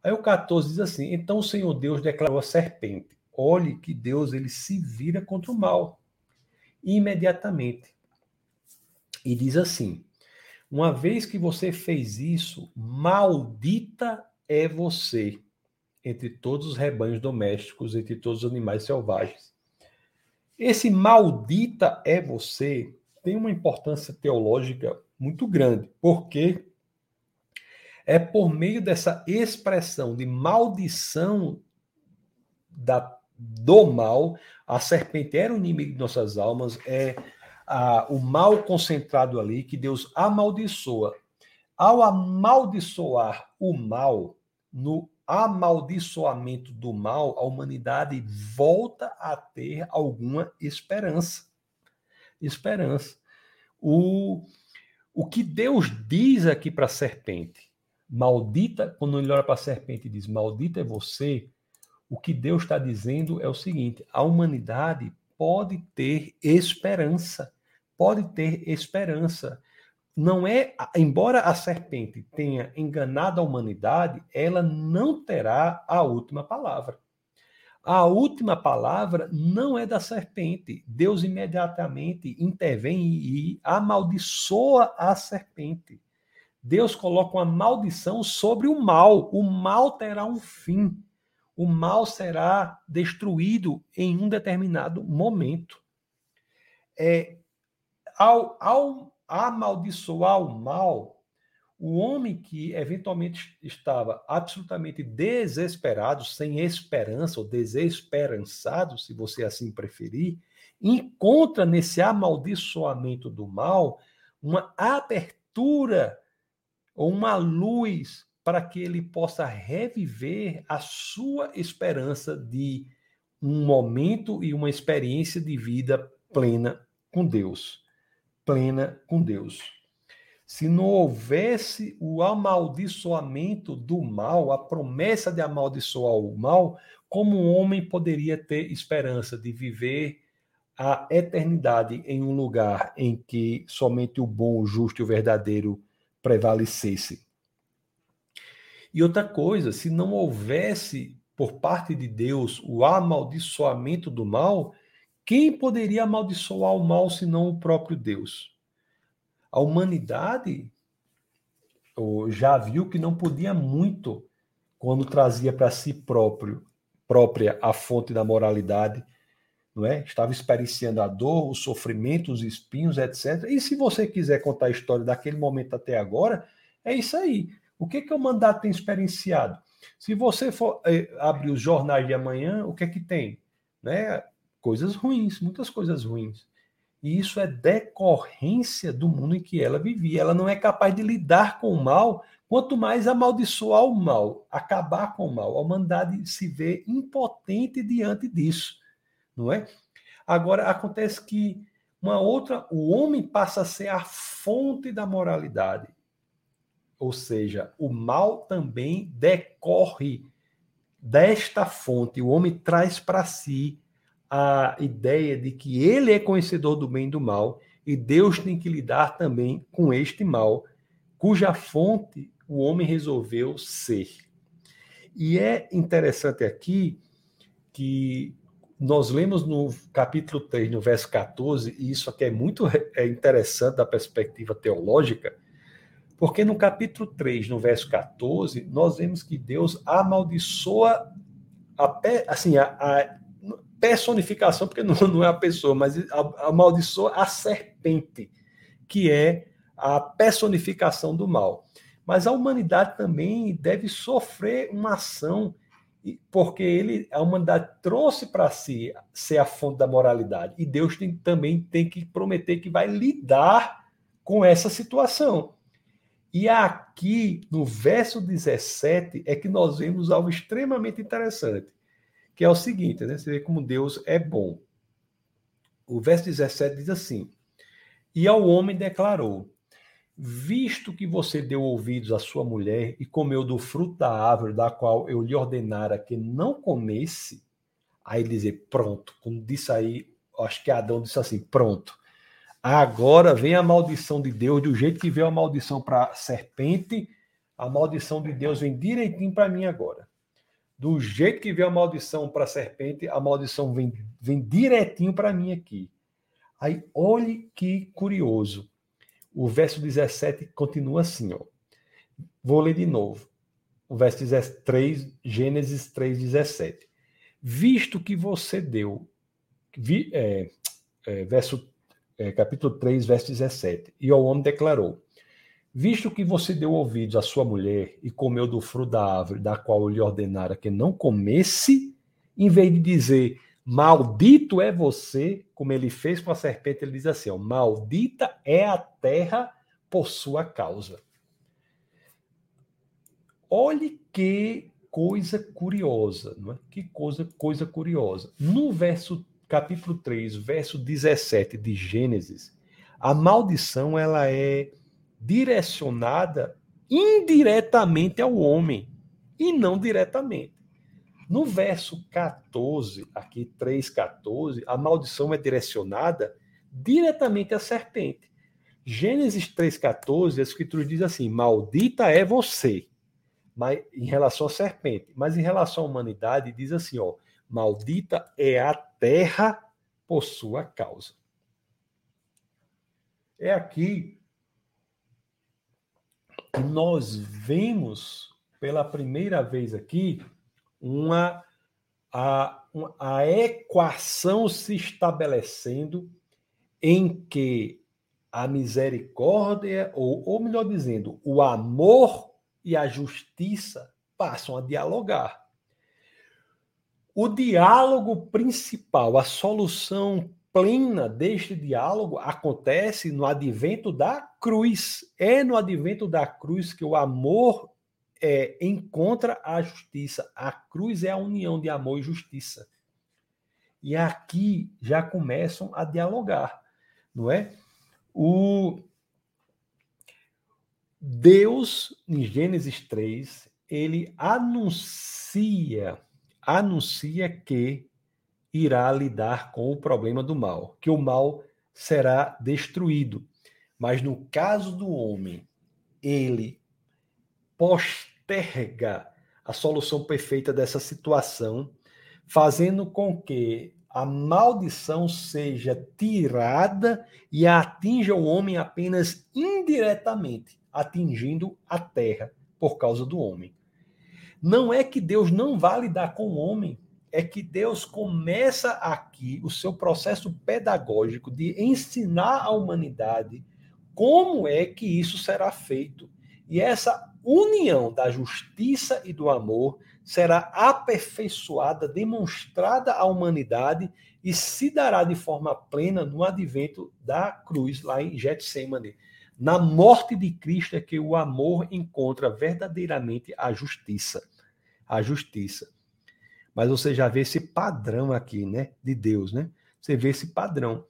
Aí o 14 diz assim: Então o Senhor Deus declarou à serpente: Olhe que Deus ele se vira contra o mal imediatamente. E diz assim: Uma vez que você fez isso, maldita é você entre todos os rebanhos domésticos, entre todos os animais selvagens. Esse maldita é você tem uma importância teológica muito grande, porque é por meio dessa expressão de maldição da do mal. A serpente era o inimigo de nossas almas, é a, o mal concentrado ali que Deus amaldiçoa. Ao amaldiçoar o mal, no amaldiçoamento do mal, a humanidade volta a ter alguma esperança. Esperança. O, o que Deus diz aqui para a serpente, maldita, quando ele olha para a serpente e diz, maldita é você, o que Deus está dizendo é o seguinte: a humanidade pode ter esperança, pode ter esperança. Não é, embora a serpente tenha enganado a humanidade, ela não terá a última palavra. A última palavra não é da serpente. Deus imediatamente intervém e amaldiçoa a serpente. Deus coloca uma maldição sobre o mal. O mal terá um fim o mal será destruído em um determinado momento. É, ao, ao amaldiçoar o mal, o homem que eventualmente estava absolutamente desesperado, sem esperança, ou desesperançado, se você assim preferir, encontra nesse amaldiçoamento do mal uma abertura ou uma luz para que ele possa reviver a sua esperança de um momento e uma experiência de vida plena com Deus. Plena com Deus. Se não houvesse o amaldiçoamento do mal, a promessa de amaldiçoar o mal, como um homem poderia ter esperança de viver a eternidade em um lugar em que somente o bom, o justo e o verdadeiro prevalecesse? E outra coisa, se não houvesse por parte de Deus o amaldiçoamento do mal, quem poderia amaldiçoar o mal senão o próprio Deus? A humanidade já viu que não podia muito quando trazia para si próprio própria a fonte da moralidade, não é? Estava experienciando a dor, o sofrimento, os espinhos, etc. E se você quiser contar a história daquele momento até agora, é isso aí. O que, que o mandato tem experienciado? Se você for eh, abrir os jornais de amanhã, o que é que tem? Né? Coisas ruins, muitas coisas ruins. E isso é decorrência do mundo em que ela vivia. Ela não é capaz de lidar com o mal, quanto mais amaldiçoar o mal, acabar com o mal. A humanidade se vê impotente diante disso, não é? Agora acontece que uma outra, o homem passa a ser a fonte da moralidade. Ou seja, o mal também decorre desta fonte. O homem traz para si a ideia de que ele é conhecedor do bem e do mal e Deus tem que lidar também com este mal, cuja fonte o homem resolveu ser. E é interessante aqui que nós lemos no capítulo 3, no verso 14, e isso aqui é muito é interessante da perspectiva teológica, porque no capítulo 3, no verso 14, nós vemos que Deus amaldiçoa a, assim, a, a personificação, porque não, não, é a pessoa, mas amaldiçoa a serpente, que é a personificação do mal. Mas a humanidade também deve sofrer uma ação, porque ele, a humanidade trouxe para si ser a fonte da moralidade. E Deus tem, também tem que prometer que vai lidar com essa situação. E aqui, no verso 17, é que nós vemos algo extremamente interessante, que é o seguinte, né? Você vê como Deus é bom. o verso 17 diz assim: E ao homem declarou: Visto que você deu ouvidos à sua mulher e comeu do fruto da árvore da qual eu lhe ordenara que não comesse, aí dizer, pronto. Quando disse aí, acho que Adão disse assim, pronto. Agora vem a maldição de Deus, do jeito que veio a maldição para a serpente, a maldição de Deus vem direitinho para mim agora. Do jeito que veio a maldição para a serpente, a maldição vem, vem direitinho para mim aqui. Aí, olhe que curioso. O verso 17 continua assim, ó. Vou ler de novo. O verso 3, Gênesis 3, 17. Visto que você deu, vi, é, é, verso, é, capítulo 3, verso 17, e o homem declarou: Visto que você deu ouvidos à sua mulher e comeu do fruto da árvore da qual eu lhe ordenara que não comesse, em vez de dizer Maldito é você, como ele fez com a serpente, ele diz assim: ó, Maldita é a terra por sua causa. Olhe que coisa curiosa, não é? Que coisa, coisa curiosa. No verso capítulo 3, verso 17 de Gênesis, a maldição ela é direcionada indiretamente ao homem e não diretamente. No verso 14, aqui 3,14, a maldição é direcionada diretamente à serpente. Gênesis 3,14, a escritura diz assim: Maldita é você, mas, em relação à serpente. Mas em relação à humanidade, diz assim: ó, Maldita é a terra por sua causa. É aqui nós vemos pela primeira vez aqui uma a, a equação se estabelecendo em que a misericórdia, ou, ou melhor dizendo, o amor e a justiça passam a dialogar. O diálogo principal, a solução plena deste diálogo acontece no advento da cruz. É no advento da cruz que o amor é, encontra a justiça. A cruz é a união de amor e justiça. E aqui já começam a dialogar, não é? O Deus, em Gênesis 3, ele anuncia, anuncia que irá lidar com o problema do mal, que o mal será destruído. Mas no caso do homem, ele posterga a solução perfeita dessa situação, fazendo com que a maldição seja tirada e atinja o homem apenas indiretamente, atingindo a terra por causa do homem. Não é que Deus não vá lidar com o homem, é que Deus começa aqui o seu processo pedagógico de ensinar à humanidade como é que isso será feito. E essa união da justiça e do amor será aperfeiçoada, demonstrada à humanidade e se dará de forma plena no advento da cruz, lá em Getsemane. Na morte de Cristo é que o amor encontra verdadeiramente a justiça. A justiça. Mas você já vê esse padrão aqui, né, de Deus, né? Você vê esse padrão.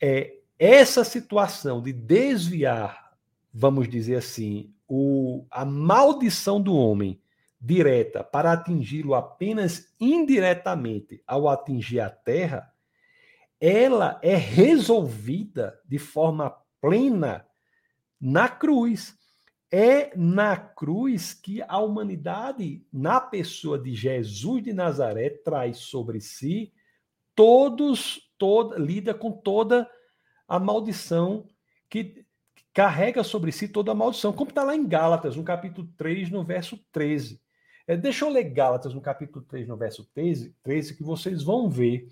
É essa situação de desviar, vamos dizer assim, o, a maldição do homem direta para atingi-lo apenas indiretamente ao atingir a terra, ela é resolvida de forma plena na cruz. É na cruz que a humanidade, na pessoa de Jesus de Nazaré, traz sobre si todos, toda, lida com toda a maldição que carrega sobre si toda a maldição, como está lá em Gálatas, no capítulo 3, no verso 13. É, deixa eu ler Gálatas, no capítulo 3, no verso 13, 13, que vocês vão ver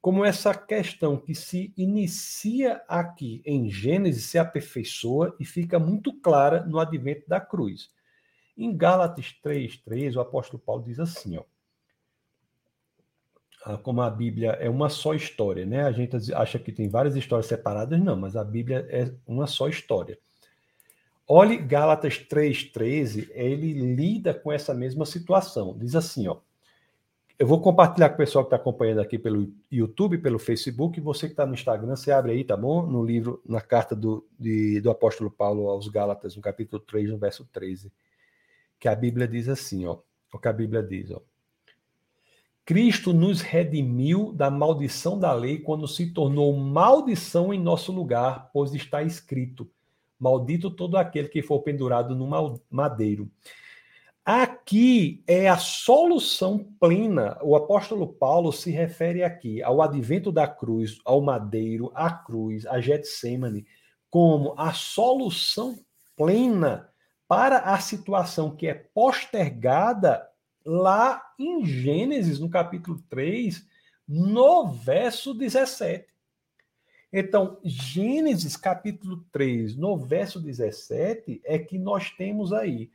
como essa questão que se inicia aqui em Gênesis se aperfeiçoa e fica muito clara no advento da cruz. Em Gálatas 3, 13, o apóstolo Paulo diz assim, ó, como a Bíblia é uma só história, né? A gente acha que tem várias histórias separadas, não, mas a Bíblia é uma só história. Olhe Gálatas 3:13, ele lida com essa mesma situação. Diz assim, ó: Eu vou compartilhar com o pessoal que está acompanhando aqui pelo YouTube, pelo Facebook. Você que está no Instagram, você abre aí, tá bom? No livro, na carta do, de, do apóstolo Paulo aos Gálatas, no capítulo 3, no verso 13. Que a Bíblia diz assim, ó. O que a Bíblia diz, ó. Cristo nos redimiu da maldição da lei quando se tornou maldição em nosso lugar, pois está escrito: Maldito todo aquele que for pendurado no madeiro. Aqui é a solução plena. O apóstolo Paulo se refere aqui ao advento da cruz, ao madeiro, à cruz, a Getsemane, como a solução plena para a situação que é postergada lá em Gênesis, no capítulo 3, no verso 17. Então, Gênesis capítulo 3, no verso 17, é que nós temos aí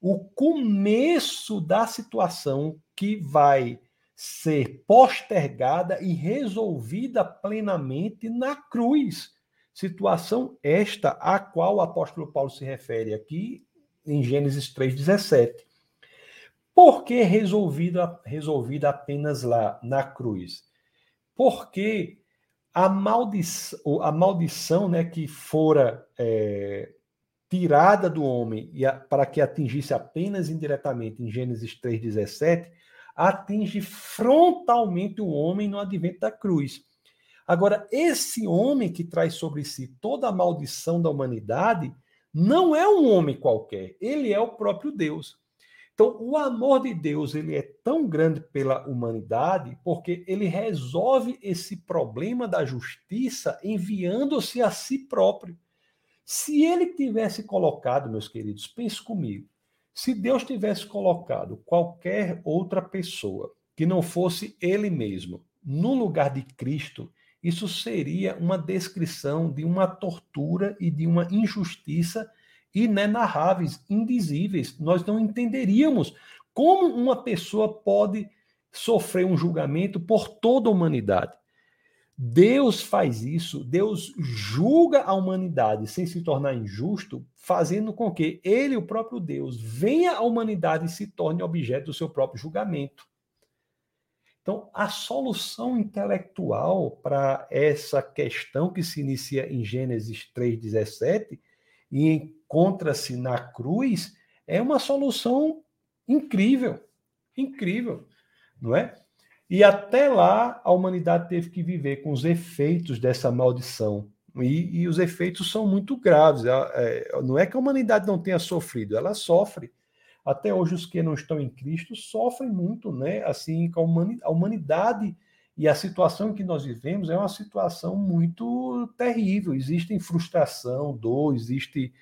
o começo da situação que vai ser postergada e resolvida plenamente na cruz. Situação esta a qual o apóstolo Paulo se refere aqui em Gênesis 3,17. Por que resolvida, resolvida apenas lá, na cruz? Porque a maldição, a maldição né, que fora é, tirada do homem e a, para que atingisse apenas indiretamente em Gênesis 3,17, atinge frontalmente o homem no advento da cruz. Agora, esse homem que traz sobre si toda a maldição da humanidade não é um homem qualquer, ele é o próprio Deus. Então, o amor de Deus ele é tão grande pela humanidade porque ele resolve esse problema da justiça enviando-se a si próprio. Se ele tivesse colocado, meus queridos, pense comigo, se Deus tivesse colocado qualquer outra pessoa que não fosse ele mesmo no lugar de Cristo, isso seria uma descrição de uma tortura e de uma injustiça inenarráveis, indizíveis. Nós não entenderíamos como uma pessoa pode sofrer um julgamento por toda a humanidade. Deus faz isso, Deus julga a humanidade sem se tornar injusto, fazendo com que ele, o próprio Deus, venha à humanidade e se torne objeto do seu próprio julgamento. Então, a solução intelectual para essa questão que se inicia em Gênesis 3,17 e encontra-se na cruz é uma solução incrível, incrível, não é? E até lá a humanidade teve que viver com os efeitos dessa maldição. E, e os efeitos são muito graves. É, é, não é que a humanidade não tenha sofrido, ela sofre. Até hoje os que não estão em Cristo sofrem muito, né? Assim, a humanidade e a situação que nós vivemos é uma situação muito terrível. Existe frustração, dor, existe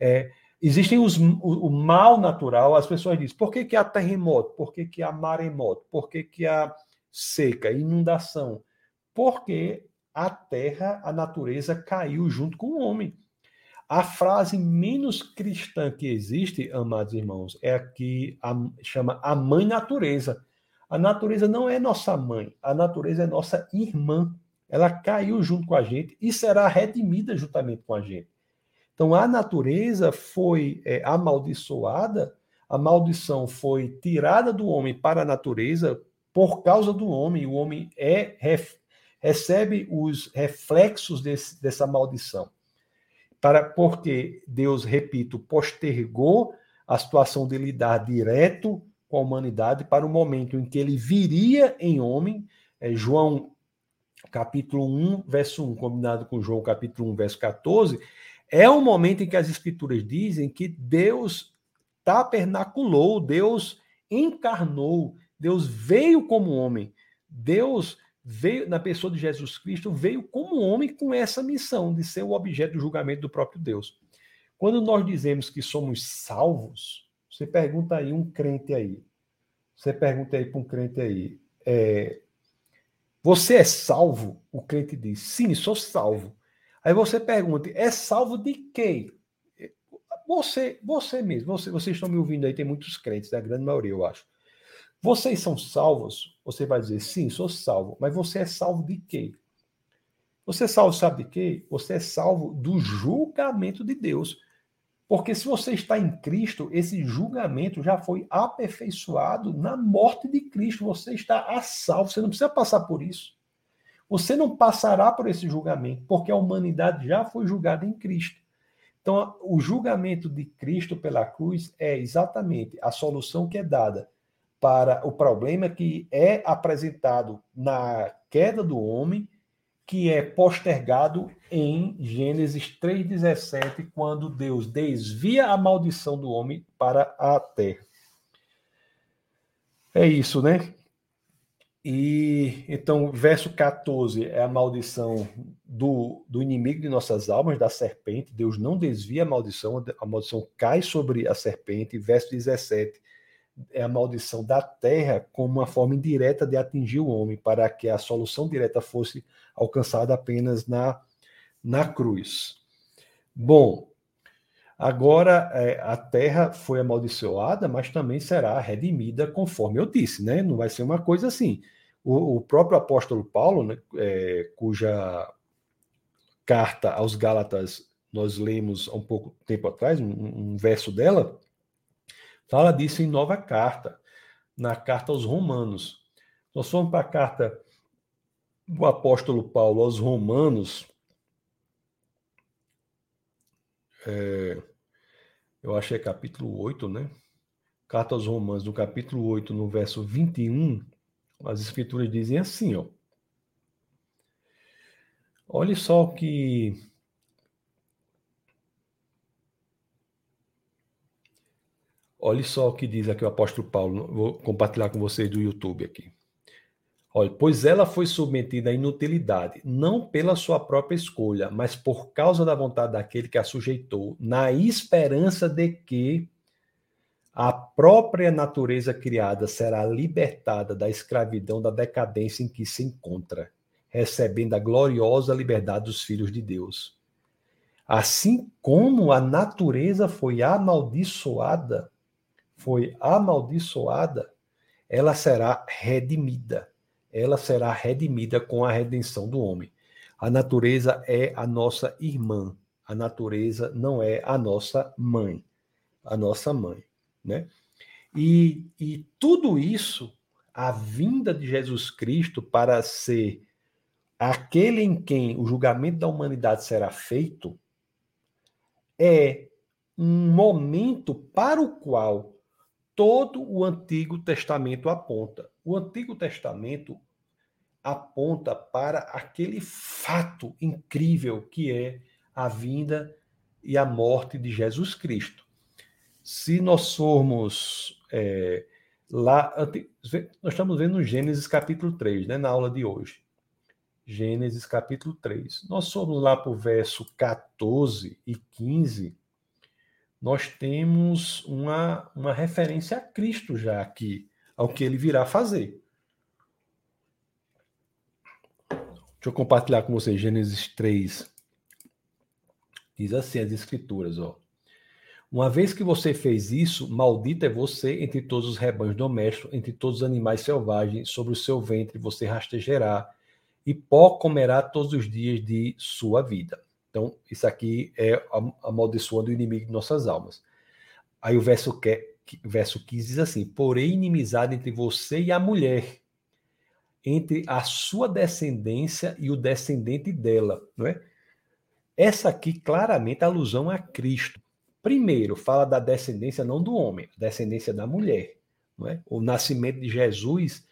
é, existem os, o, o, mal natural. As pessoas dizem: por que, que há terremoto? Por que, que há maremoto? Por que, que há seca, inundação? Porque a terra, a natureza caiu junto com o homem. A frase menos cristã que existe, amados irmãos, é a que a, chama a mãe natureza. A natureza não é nossa mãe, a natureza é nossa irmã. Ela caiu junto com a gente e será redimida juntamente com a gente. Então a natureza foi é, amaldiçoada, a maldição foi tirada do homem para a natureza por causa do homem. O homem é recebe os reflexos desse, dessa maldição. Para porque Deus, repito, postergou a situação de lidar direto com a humanidade para o momento em que ele viria em homem, é, João capítulo 1, verso 1, combinado com João capítulo 1, verso 14, é o momento em que as escrituras dizem que Deus tabernaculou, Deus encarnou, Deus veio como homem. Deus veio na pessoa de Jesus Cristo, veio como homem com essa missão de ser o objeto do julgamento do próprio Deus. Quando nós dizemos que somos salvos, você pergunta aí um crente aí. Você pergunta aí para um crente aí. É, você é salvo? O crente diz: Sim, sou salvo. Aí você pergunta: É salvo de quem? Você, você mesmo, você, vocês estão me ouvindo aí, tem muitos crentes, a grande maioria, eu acho. Vocês são salvos? Você vai dizer, sim, sou salvo. Mas você é salvo de quê? Você é salvo, sabe de quê? Você é salvo do julgamento de Deus. Porque se você está em Cristo, esse julgamento já foi aperfeiçoado na morte de Cristo. Você está a salvo, você não precisa passar por isso. Você não passará por esse julgamento, porque a humanidade já foi julgada em Cristo. Então, o julgamento de Cristo pela cruz é exatamente a solução que é dada para o problema que é apresentado na queda do homem que é postergado em Gênesis 3,17, quando Deus desvia a maldição do homem para a terra. É isso, né? E então, verso 14 é a maldição do, do inimigo de nossas almas, da serpente. Deus não desvia a maldição, a maldição cai sobre a serpente. Verso 17 é a maldição da terra como uma forma indireta de atingir o homem, para que a solução direta fosse alcançada apenas na, na cruz. Bom, agora é, a terra foi amaldiçoada, mas também será redimida, conforme eu disse, né? Não vai ser uma coisa assim. O, o próprio apóstolo Paulo, né, é, cuja carta aos Gálatas nós lemos há um pouco tempo atrás, um, um verso dela, Fala disso em nova carta, na carta aos Romanos. Nós fomos para a carta do apóstolo Paulo aos Romanos. É, eu acho que é capítulo 8, né? Carta aos Romanos, no capítulo 8, no verso 21, as escrituras dizem assim, ó. Olhe só o que Olha só o que diz aqui o apóstolo Paulo. Vou compartilhar com vocês do YouTube aqui. Olha, pois ela foi submetida à inutilidade, não pela sua própria escolha, mas por causa da vontade daquele que a sujeitou, na esperança de que a própria natureza criada será libertada da escravidão, da decadência em que se encontra, recebendo a gloriosa liberdade dos filhos de Deus. Assim como a natureza foi amaldiçoada foi amaldiçoada, ela será redimida. Ela será redimida com a redenção do homem. A natureza é a nossa irmã. A natureza não é a nossa mãe. A nossa mãe, né? E, e tudo isso, a vinda de Jesus Cristo para ser aquele em quem o julgamento da humanidade será feito, é um momento para o qual todo o Antigo Testamento aponta. O Antigo Testamento aponta para aquele fato incrível que é a vinda e a morte de Jesus Cristo. Se nós formos é, lá, nós estamos vendo Gênesis capítulo 3, né, na aula de hoje. Gênesis capítulo 3. Nós somos lá para o verso 14 e 15 nós temos uma, uma referência a Cristo já aqui, ao que ele virá fazer. Deixa eu compartilhar com vocês Gênesis 3. Diz assim as escrituras, ó. Uma vez que você fez isso, maldito é você entre todos os rebanhos domésticos, entre todos os animais selvagens, sobre o seu ventre você rastejará, e pó comerá todos os dias de sua vida. Então, isso aqui é amaldiçoando o inimigo de nossas almas. Aí o verso, que, verso 15 diz assim: Porém, inimizade entre você e a mulher, entre a sua descendência e o descendente dela, não é? Essa aqui claramente é alusão a Cristo. Primeiro, fala da descendência não do homem, descendência da mulher. Não é? O nascimento de Jesus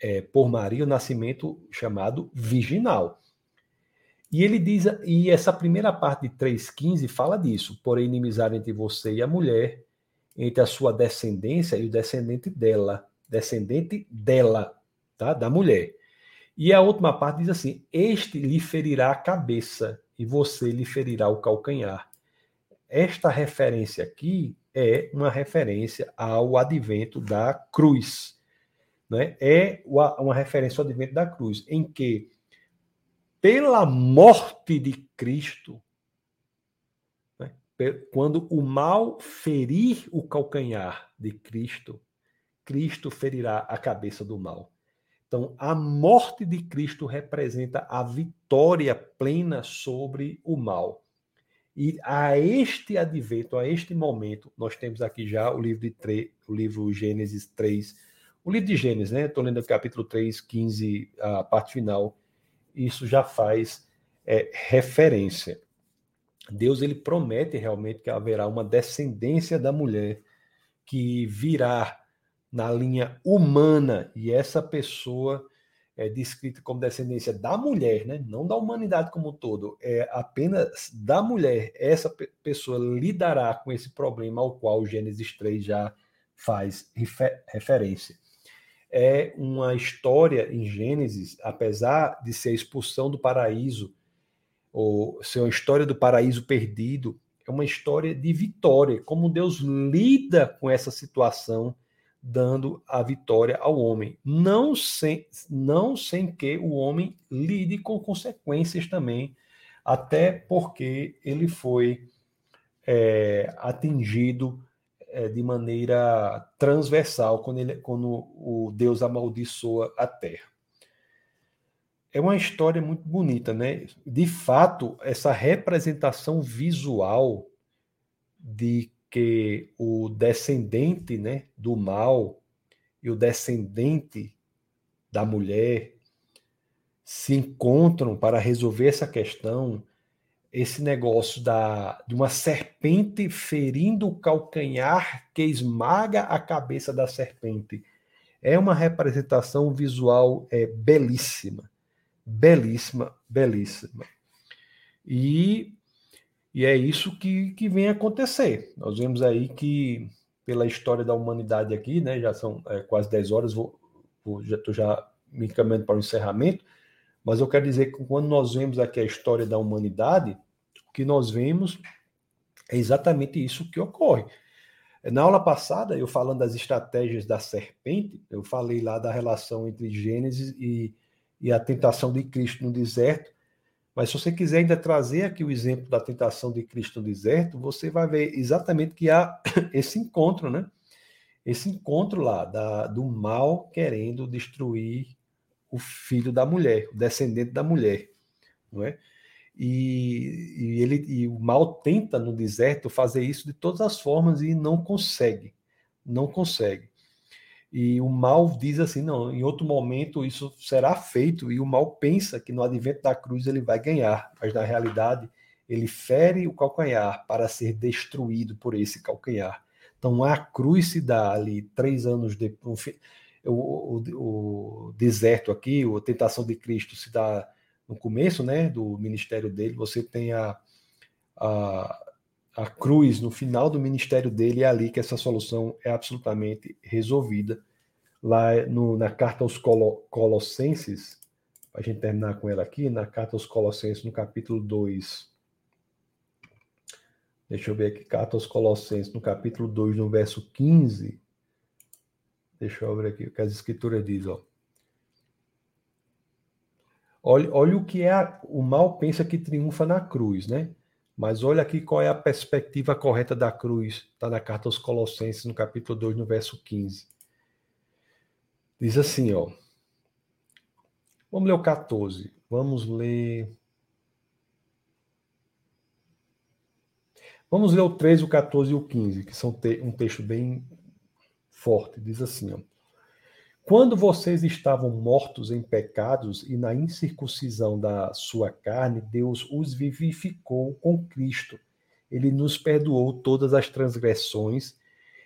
é, por Maria, o nascimento chamado virginal. E ele diz, e essa primeira parte de 3,15 fala disso, porém inimizade entre você e a mulher, entre a sua descendência e o descendente dela, descendente dela, tá? Da mulher. E a última parte diz assim: Este lhe ferirá a cabeça e você lhe ferirá o calcanhar. Esta referência aqui é uma referência ao advento da cruz. Né? É uma referência ao advento da cruz, em que pela morte de Cristo, né? quando o mal ferir o calcanhar de Cristo, Cristo ferirá a cabeça do mal. Então, a morte de Cristo representa a vitória plena sobre o mal. E a este advento, a este momento, nós temos aqui já o livro de tre... o livro Gênesis 3, o livro de Gênesis, né? Estou lendo o capítulo 3, 15, a parte final. Isso já faz é, referência. Deus ele promete realmente que haverá uma descendência da mulher que virá na linha humana e essa pessoa é descrita como descendência da mulher, né? não da humanidade como um todo, é apenas da mulher. Essa pessoa lidará com esse problema ao qual Gênesis 3 já faz referência. É uma história em Gênesis, apesar de ser a expulsão do paraíso, ou ser uma história do paraíso perdido, é uma história de vitória, como Deus lida com essa situação dando a vitória ao homem, não sem, não sem que o homem lide com consequências também, até porque ele foi é, atingido é, de maneira transversal quando, ele, quando o Deus amaldiçoa a terra. É uma história muito bonita, né? De fato, essa representação visual de que o descendente né, do mal e o descendente da mulher se encontram para resolver essa questão, esse negócio da, de uma serpente ferindo o calcanhar que esmaga a cabeça da serpente. É uma representação visual é, belíssima, belíssima, belíssima. E e é isso que, que vem acontecer. Nós vemos aí que, pela história da humanidade aqui, né, já são é, quase 10 horas, vou, vou, já estou já me encaminhando para o encerramento, mas eu quero dizer que quando nós vemos aqui a história da humanidade, o que nós vemos é exatamente isso que ocorre. Na aula passada, eu falando das estratégias da serpente, eu falei lá da relação entre Gênesis e, e a tentação de Cristo no deserto, mas se você quiser ainda trazer aqui o exemplo da tentação de Cristo no deserto, você vai ver exatamente que há <coughs> esse encontro, né? Esse encontro lá da, do mal querendo destruir o filho da mulher, o descendente da mulher, não é? E, e ele e o mal tenta no deserto fazer isso de todas as formas e não consegue, não consegue. E o mal diz assim: não, em outro momento isso será feito, e o mal pensa que no advento da cruz ele vai ganhar, mas na realidade ele fere o calcanhar para ser destruído por esse calcanhar. Então a cruz se dá ali três anos depois. O, o, o, deserto aqui, a tentação de Cristo se dá no começo né, do ministério dele. Você tem a, a, a cruz no final do ministério dele, é ali que essa solução é absolutamente resolvida. Lá no, na carta aos Colo, Colossenses, para a gente terminar com ela aqui, na carta aos Colossenses, no capítulo 2. Deixa eu ver aqui, carta aos Colossenses, no capítulo 2, no verso 15. Deixa eu ver aqui o que as escrituras diz, ó. Olha, olha o que é a, o mal pensa que triunfa na cruz, né? Mas olha aqui qual é a perspectiva correta da cruz. Está na carta aos Colossenses, no capítulo 2, no verso 15. Diz assim, ó. Vamos ler o 14. Vamos ler. Vamos ler o 13, o 14 e o 15, que são um texto bem forte. Diz assim, ó. Quando vocês estavam mortos em pecados e na incircuncisão da sua carne, Deus os vivificou com Cristo. Ele nos perdoou todas as transgressões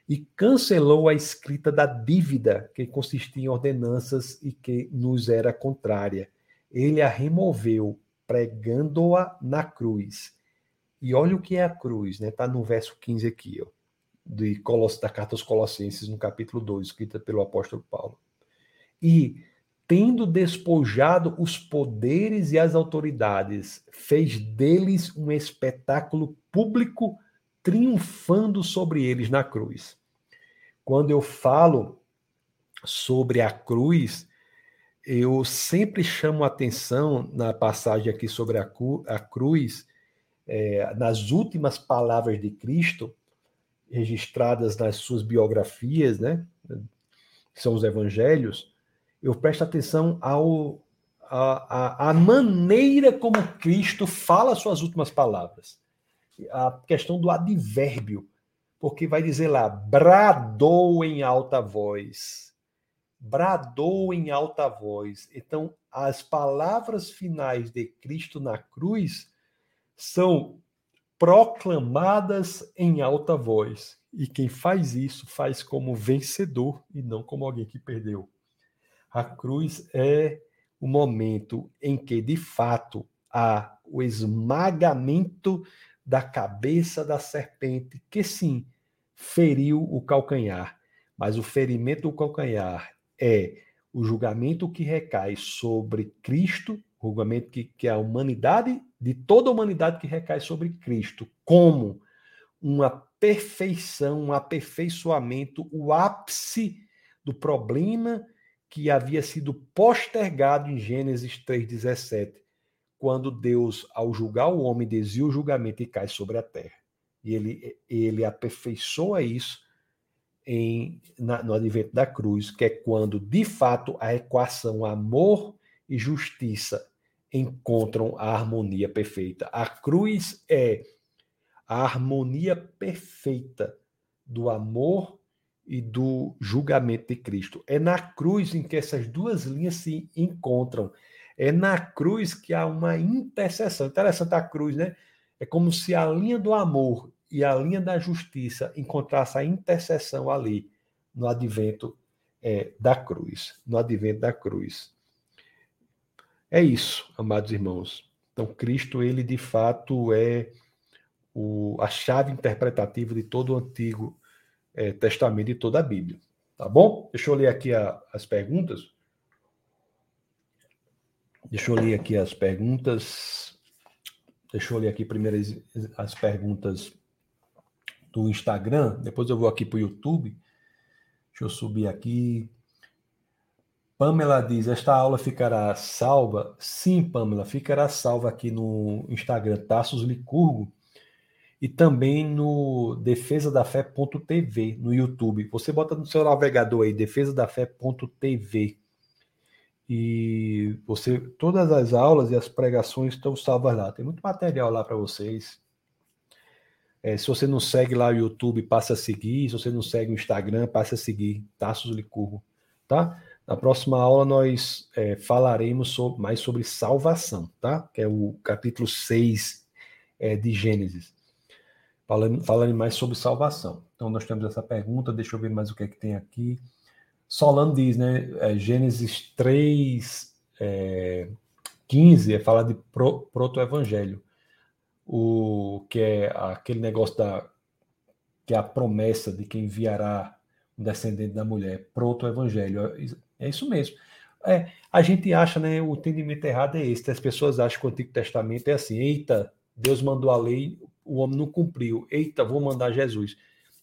e cancelou a escrita da dívida que consistia em ordenanças e que nos era contrária. Ele a removeu, pregando-a na cruz. E olha o que é a cruz, né? Está no verso 15 aqui, ó, de Coloss da carta aos Colossenses, no capítulo 2, escrita pelo apóstolo Paulo e, tendo despojado os poderes e as autoridades, fez deles um espetáculo público, triunfando sobre eles na cruz. Quando eu falo sobre a cruz, eu sempre chamo atenção na passagem aqui sobre a, a cruz, é, nas últimas palavras de Cristo, registradas nas suas biografias, né, que são os evangelhos, eu presto atenção ao, a, a, a maneira como Cristo fala suas últimas palavras. a questão do advérbio, porque vai dizer lá, bradou em alta voz. Bradou em alta voz. Então, as palavras finais de Cristo na cruz são proclamadas em alta voz. E quem faz isso faz como vencedor e não como alguém que perdeu. A cruz é o momento em que, de fato, há o esmagamento da cabeça da serpente, que sim, feriu o calcanhar. Mas o ferimento do calcanhar é o julgamento que recai sobre Cristo, o julgamento que, que a humanidade, de toda a humanidade que recai sobre Cristo, como uma perfeição, um aperfeiçoamento, o ápice do problema que havia sido postergado em Gênesis 3,17, quando Deus, ao julgar o homem, desvia o julgamento e cai sobre a terra. E ele, ele aperfeiçoa isso em, na, no advento da cruz, que é quando, de fato, a equação amor e justiça encontram a harmonia perfeita. A cruz é a harmonia perfeita do amor e do julgamento de Cristo. É na cruz em que essas duas linhas se encontram. É na cruz que há uma interseção. Interessante a cruz, né? É como se a linha do amor e a linha da justiça encontrassem a interseção ali, no advento é, da cruz. No advento da cruz. É isso, amados irmãos. Então, Cristo, ele de fato é o, a chave interpretativa de todo o Antigo é, Testamento e toda a Bíblia. Tá bom? Deixa eu ler aqui a, as perguntas. Deixa eu ler aqui as perguntas. Deixa eu ler aqui primeiro as, as perguntas do Instagram. Depois eu vou aqui para o YouTube. Deixa eu subir aqui. Pamela diz: Esta aula ficará salva? Sim, Pamela, ficará salva aqui no Instagram, Tassos Licurgo e também no defesadafé.tv no YouTube. Você bota no seu navegador aí defesadafé.tv e você todas as aulas e as pregações estão salvas lá. Tem muito material lá para vocês. É, se você não segue lá o YouTube, passa a seguir. Se você não segue o Instagram, passa a seguir. Taços Licurgo, tá? Na próxima aula nós é, falaremos sobre, mais sobre salvação, tá? Que é o capítulo 6 é, de Gênesis falando, falando mais sobre salvação. Então, nós temos essa pergunta, deixa eu ver mais o que é que tem aqui. Solano diz, né? É, Gênesis 3, é, 15 é falar de pro, proto-evangelho, o que é aquele negócio da que é a promessa de que enviará um descendente da mulher, proto-evangelho. É isso mesmo. É, a gente acha, né, o entendimento errado é esse. As pessoas acham que o Antigo Testamento é assim, eita, Deus mandou a lei, o homem não cumpriu. Eita, vou mandar Jesus.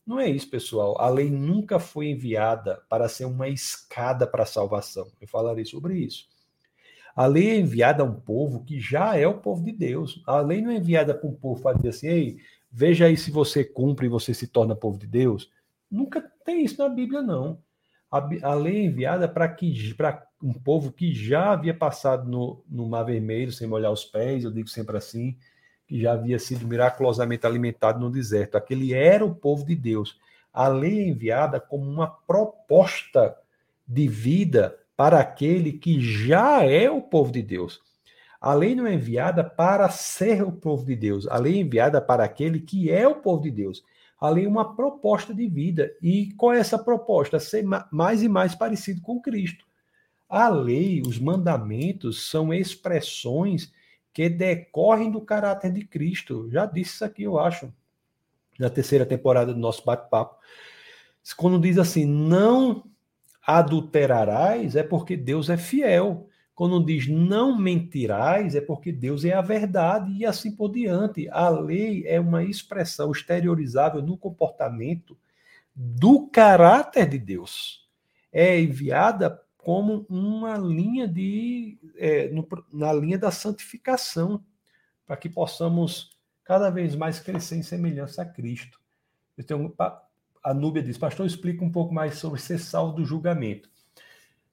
Não é isso, pessoal. A lei nunca foi enviada para ser uma escada para a salvação. Eu falarei sobre isso. A lei é enviada a um povo que já é o povo de Deus. A lei não é enviada para um povo para dizer assim, ei, veja aí se você cumpre e você se torna povo de Deus. Nunca tem isso na Bíblia, não. A, a lei é enviada para que para um povo que já havia passado no, no Mar Vermelho sem molhar os pés, eu digo sempre assim, que já havia sido miraculosamente alimentado no deserto. Aquele era o povo de Deus. A lei é enviada como uma proposta de vida para aquele que já é o povo de Deus. A lei não é enviada para ser o povo de Deus. A lei é enviada para aquele que é o povo de Deus. A lei é uma proposta de vida. E qual é essa proposta? Ser mais e mais parecido com Cristo. A lei, os mandamentos, são expressões que decorrem do caráter de Cristo. Já disse isso aqui, eu acho, na terceira temporada do nosso bate-papo. Quando diz assim, não adulterarás, é porque Deus é fiel. Quando diz não mentirás, é porque Deus é a verdade e assim por diante. A lei é uma expressão exteriorizável no comportamento do caráter de Deus. É enviada como uma linha de é, no, na linha da santificação, para que possamos cada vez mais crescer em semelhança a Cristo. Tenho, a Núbia diz, pastor, explica um pouco mais sobre ser salvo do julgamento.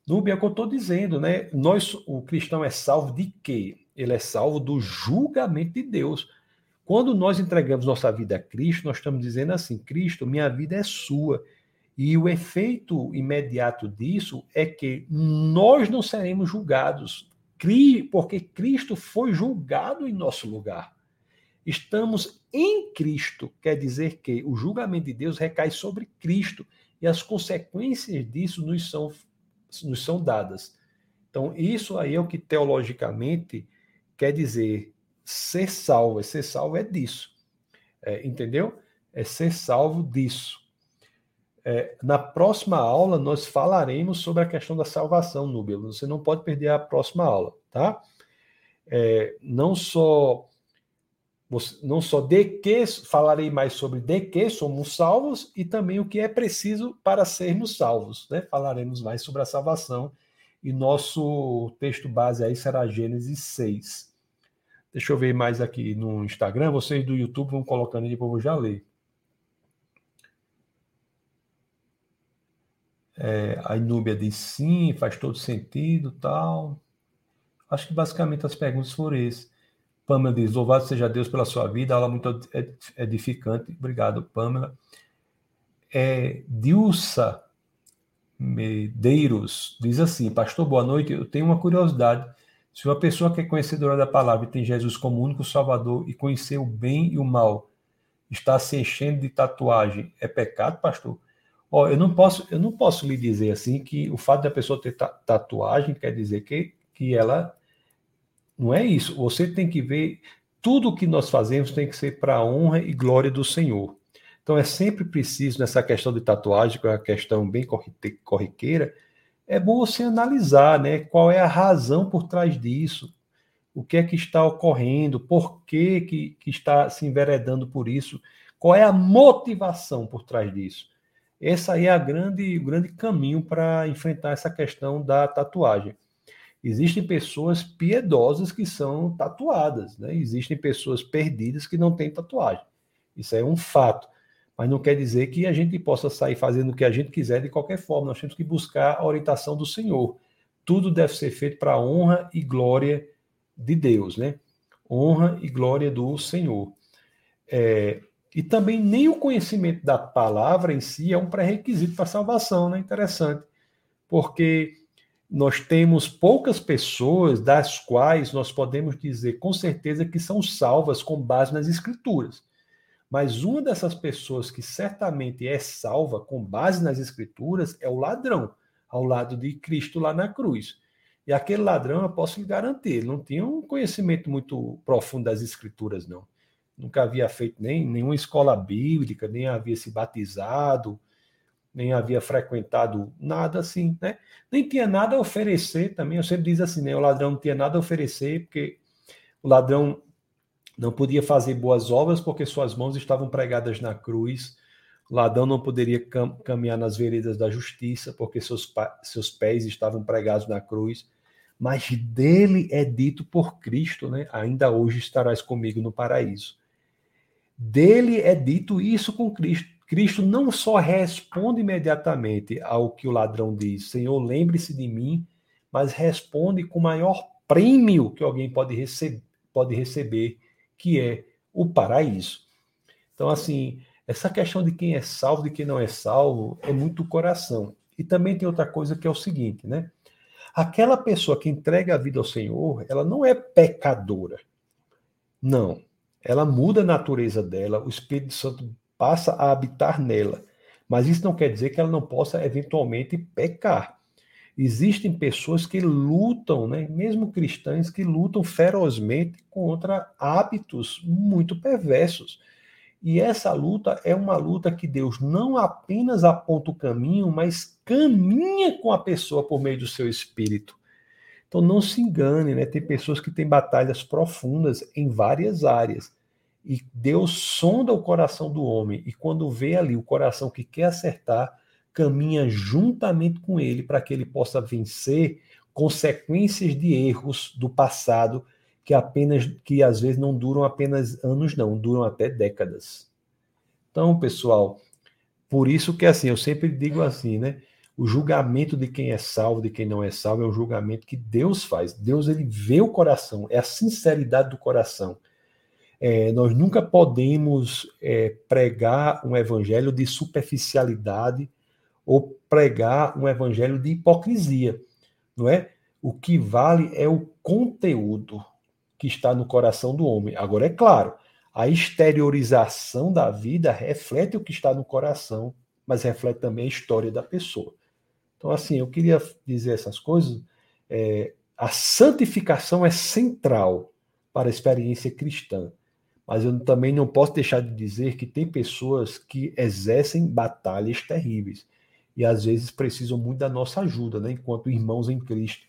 Núbia, é o que eu estou dizendo, né? Nós, o cristão é salvo de quê? Ele é salvo do julgamento de Deus. Quando nós entregamos nossa vida a Cristo, nós estamos dizendo assim: Cristo, minha vida é sua. E o efeito imediato disso é que nós não seremos julgados, porque Cristo foi julgado em nosso lugar. Estamos em Cristo, quer dizer que o julgamento de Deus recai sobre Cristo e as consequências disso nos são, nos são dadas. Então, isso aí é o que teologicamente quer dizer ser salvo. Ser salvo é disso. É, entendeu? É ser salvo disso. É, na próxima aula, nós falaremos sobre a questão da salvação, Núbio. Você não pode perder a próxima aula, tá? É, não só não só de que falarei mais sobre de que somos salvos e também o que é preciso para sermos salvos, né? Falaremos mais sobre a salvação e nosso texto base aí será Gênesis 6. Deixa eu ver mais aqui no Instagram. Vocês do YouTube vão colocando aí, depois eu já ler. É, a Inúbia diz sim, faz todo sentido, tal. Acho que basicamente as perguntas foram essas. Pamela diz: Louvado seja Deus pela sua vida, aula muito edificante. Obrigado, Pamela. É, Dilsa Medeiros diz assim: Pastor, boa noite. Eu tenho uma curiosidade. Se uma pessoa que é conhecedora da palavra e tem Jesus como único Salvador e conhecer o bem e o mal, está se enchendo de tatuagem, é pecado, pastor? Ó, eu não posso, eu não posso lhe dizer assim que o fato da pessoa ter tatuagem quer dizer que, que ela não é isso. Você tem que ver tudo o que nós fazemos tem que ser para a honra e glória do Senhor. Então é sempre preciso, nessa questão de tatuagem, que é uma questão bem corriqueira, é bom você analisar né, qual é a razão por trás disso, o que é que está ocorrendo, por que, que, que está se enveredando por isso, qual é a motivação por trás disso. Esse aí é a grande, o grande caminho para enfrentar essa questão da tatuagem. Existem pessoas piedosas que são tatuadas, né? existem pessoas perdidas que não têm tatuagem. Isso é um fato mas não quer dizer que a gente possa sair fazendo o que a gente quiser de qualquer forma. Nós temos que buscar a orientação do Senhor. Tudo deve ser feito para a honra e glória de Deus, né? Honra e glória do Senhor. É, e também nem o conhecimento da palavra em si é um pré-requisito para a salvação, né? Interessante. Porque nós temos poucas pessoas das quais nós podemos dizer com certeza que são salvas com base nas escrituras. Mas uma dessas pessoas que certamente é salva com base nas escrituras é o ladrão, ao lado de Cristo lá na cruz. E aquele ladrão, eu posso lhe garantir, ele não tinha um conhecimento muito profundo das escrituras, não. Nunca havia feito nem nenhuma escola bíblica, nem havia se batizado, nem havia frequentado nada assim, né? Nem tinha nada a oferecer também. Eu sempre diz assim, né? O ladrão não tinha nada a oferecer, porque o ladrão não podia fazer boas obras porque suas mãos estavam pregadas na cruz. O ladrão não poderia cam caminhar nas veredas da justiça porque seus, seus pés estavam pregados na cruz. Mas dele é dito por Cristo, né? Ainda hoje estarás comigo no paraíso. Dele é dito isso com Cristo. Cristo não só responde imediatamente ao que o ladrão diz, Senhor, lembre-se de mim, mas responde com o maior prêmio que alguém pode, rece pode receber, que é o paraíso. Então, assim, essa questão de quem é salvo, de quem não é salvo, é muito coração. E também tem outra coisa que é o seguinte, né? Aquela pessoa que entrega a vida ao Senhor, ela não é pecadora. Não. Ela muda a natureza dela, o Espírito Santo passa a habitar nela. Mas isso não quer dizer que ela não possa eventualmente pecar. Existem pessoas que lutam, né, mesmo cristãs, que lutam ferozmente contra hábitos muito perversos. E essa luta é uma luta que Deus não apenas aponta o caminho, mas caminha com a pessoa por meio do seu espírito. Então não se engane, né? Tem pessoas que têm batalhas profundas em várias áreas. E Deus sonda o coração do homem, e quando vê ali o coração que quer acertar, caminha juntamente com ele para que ele possa vencer consequências de erros do passado que apenas que às vezes não duram apenas anos não, duram até décadas. Então, pessoal, por isso que assim, eu sempre digo assim, né? O julgamento de quem é salvo, de quem não é salvo, é um julgamento que Deus faz. Deus ele vê o coração, é a sinceridade do coração. É, nós nunca podemos é, pregar um evangelho de superficialidade ou pregar um evangelho de hipocrisia, não é? O que vale é o conteúdo que está no coração do homem. Agora, é claro, a exteriorização da vida reflete o que está no coração, mas reflete também a história da pessoa. Então, assim, eu queria dizer essas coisas. É, a santificação é central para a experiência cristã. Mas eu também não posso deixar de dizer que tem pessoas que exercem batalhas terríveis e às vezes precisam muito da nossa ajuda, né, enquanto irmãos em Cristo,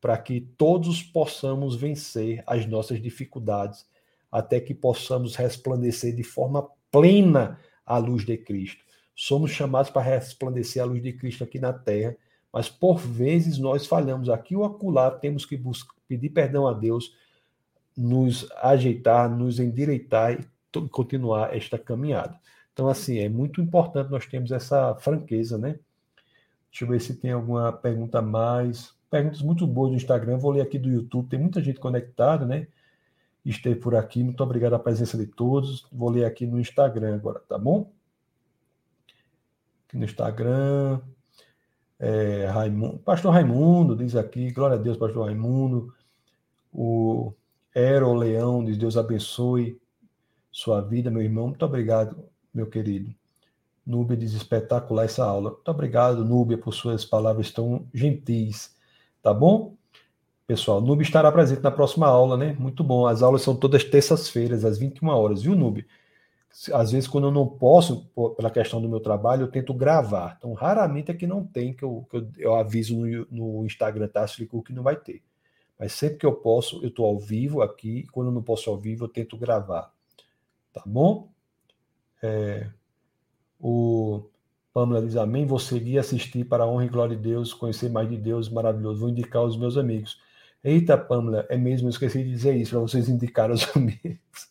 para que todos possamos vencer as nossas dificuldades, até que possamos resplandecer de forma plena a luz de Cristo. Somos chamados para resplandecer a luz de Cristo aqui na terra, mas por vezes nós falhamos aqui ou acolá, temos que buscar, pedir perdão a Deus nos ajeitar, nos endireitar e continuar esta caminhada. Então, assim, é muito importante nós termos essa franqueza, né? Deixa eu ver se tem alguma pergunta a mais. Perguntas muito boas do Instagram. Vou ler aqui do YouTube. Tem muita gente conectada, né? Esteve por aqui. Muito obrigado a presença de todos. Vou ler aqui no Instagram agora, tá bom? Aqui no Instagram. É, Raimundo, Pastor Raimundo diz aqui, glória a Deus, Pastor Raimundo. O Ero Leão diz: Deus abençoe sua vida, meu irmão. Muito obrigado, meu querido. Núbia diz: espetacular essa aula. Muito obrigado, Núbia, por suas palavras tão gentis. Tá bom? Pessoal, Núbia estará presente na próxima aula, né? Muito bom. As aulas são todas terças-feiras, às 21 horas, viu, Núbia? Às vezes, quando eu não posso, pela questão do meu trabalho, eu tento gravar. Então, raramente é que não tem, que eu, que eu, eu aviso no, no Instagram, tá? Explicou que não vai ter. Mas sempre que eu posso, eu estou ao vivo aqui. Quando eu não posso ao vivo, eu tento gravar. Tá bom? É, o Pamela diz amém. Vou seguir assistir para a honra e glória de Deus, conhecer mais de Deus, maravilhoso. Vou indicar aos meus amigos. Eita, Pamela, é mesmo, eu esqueci de dizer isso, para vocês indicarem aos <laughs> amigos.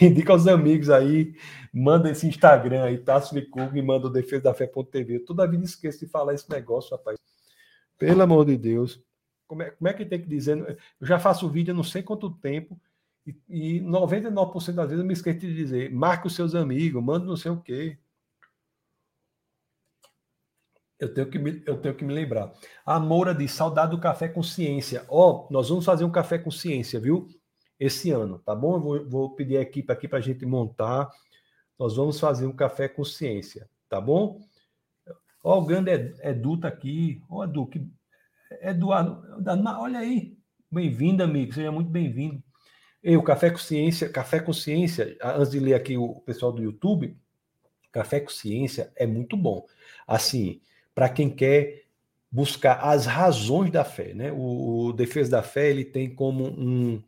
Indica aos amigos aí, manda esse Instagram aí, Tasso Licurgo e manda o defesa da fé.tv. Toda vida esqueço de falar esse negócio, rapaz. Pelo amor de Deus. Como é, como é que tem que dizer? Eu já faço vídeo não sei quanto tempo e, e 99% das vezes eu me esqueço de dizer: marque os seus amigos, manda não sei o quê. Eu tenho que me, eu tenho que me lembrar. A Moura diz: saudade do café com ciência. Ó, oh, nós vamos fazer um café com ciência, viu? Esse ano, tá bom? Eu vou, vou pedir a equipe aqui para a gente montar. Nós vamos fazer um café com ciência, tá bom? Ó, oh, o grande Edu tá aqui. Ó, oh, Edu, que Eduardo, olha aí. Bem-vindo, amigo. Seja muito bem-vindo. Eu, Café Consciência, Café Consciência, antes de ler aqui o pessoal do YouTube, Café Consciência é muito bom. Assim, para quem quer buscar as razões da fé, né? O, o, Defesa da Fé, ele tem como um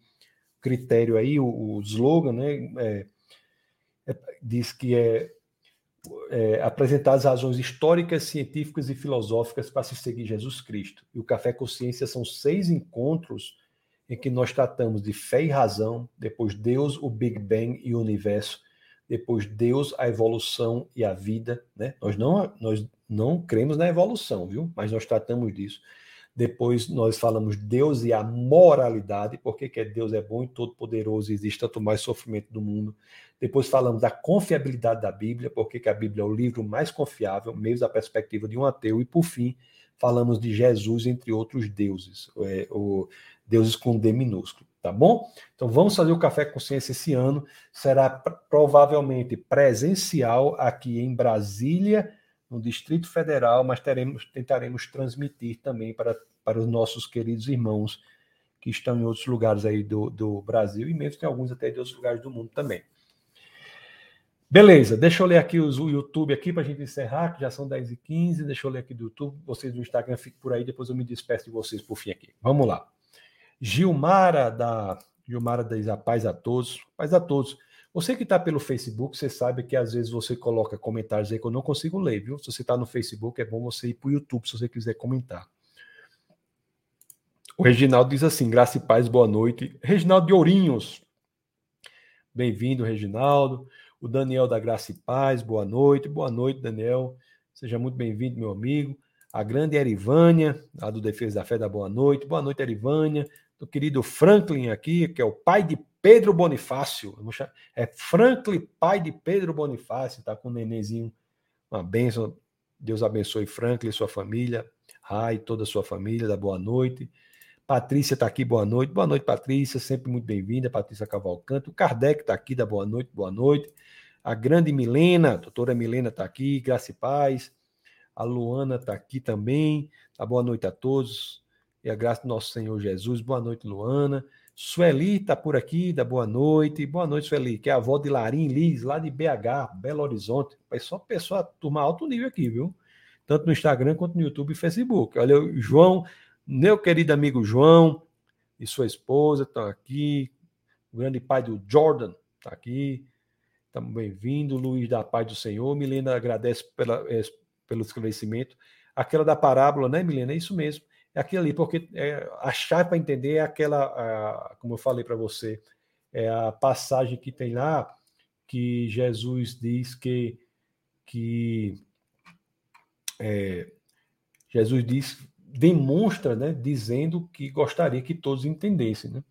critério aí, o, o slogan, né? É, é, diz que é é, apresentar as razões históricas, científicas e filosóficas para se seguir Jesus Cristo. E o Café Consciência são seis encontros em que nós tratamos de fé e razão, depois Deus, o Big Bang e o universo, depois Deus, a evolução e a vida. Né? Nós, não, nós não cremos na evolução, viu? Mas nós tratamos disso. Depois nós falamos Deus e a moralidade, porque que Deus é bom e todo-poderoso e existe tanto mais sofrimento do mundo. Depois falamos da confiabilidade da Bíblia, porque que a Bíblia é o livro mais confiável, mesmo da perspectiva de um ateu. E por fim, falamos de Jesus, entre outros deuses, é, o deuses com D minúsculo, tá bom? Então vamos fazer o Café Consciência esse ano. Será provavelmente presencial aqui em Brasília, no Distrito Federal, mas teremos, tentaremos transmitir também para para os nossos queridos irmãos que estão em outros lugares aí do, do Brasil e mesmo tem alguns até de outros lugares do mundo também. Beleza, deixa eu ler aqui os, o YouTube aqui para a gente encerrar, que já são 10 e 15 Deixa eu ler aqui do YouTube. Vocês do Instagram fiquem por aí, depois eu me despeço de vocês por fim aqui. Vamos lá. Gilmara da Gilmara diz a paz a todos. Paz a todos. Você que está pelo Facebook, você sabe que às vezes você coloca comentários aí que eu não consigo ler, viu? Se você está no Facebook, é bom você ir para o YouTube se você quiser comentar. O Reginaldo diz assim: graça e paz, boa noite. Reginaldo de Ourinhos. Bem-vindo, Reginaldo. O Daniel da Graça e Paz, boa noite. Boa noite, Daniel. Seja muito bem-vindo, meu amigo. A grande Erivânia, a do Defesa da Fé da Boa Noite. Boa noite, Erivânia. O querido Franklin aqui, que é o pai de Pedro Bonifácio. É Franklin, pai de Pedro Bonifácio, tá com o nenenzinho. Uma bênção. Deus abençoe Franklin e sua família. Rai, toda a sua família, da boa noite. Patrícia está aqui, boa noite. Boa noite, Patrícia, sempre muito bem-vinda. Patrícia Cavalcante. O Kardec está aqui, da boa noite, boa noite. A grande Milena, a doutora Milena está aqui, graça e paz. A Luana está aqui também. Tá, boa noite a todos. E a graça do nosso Senhor Jesus. Boa noite, Luana. Sueli está por aqui, da boa noite. Boa noite, Sueli, que é a avó de Larim Liz, lá de BH, Belo Horizonte. É só pessoa, turma alto nível aqui, viu? Tanto no Instagram quanto no YouTube e Facebook. Olha, o João, meu querido amigo João e sua esposa estão aqui. O grande pai do Jordan está aqui. Estamos bem-vindo. Luiz da Paz do Senhor. Milena agradece pela, é, pelo esclarecimento. Aquela da parábola, né, Milena? É isso mesmo é aquilo ali, porque é, a chave para entender é aquela, a, como eu falei para você, é a passagem que tem lá que Jesus diz que, que é, Jesus diz, demonstra, né, dizendo que gostaria que todos entendessem, né,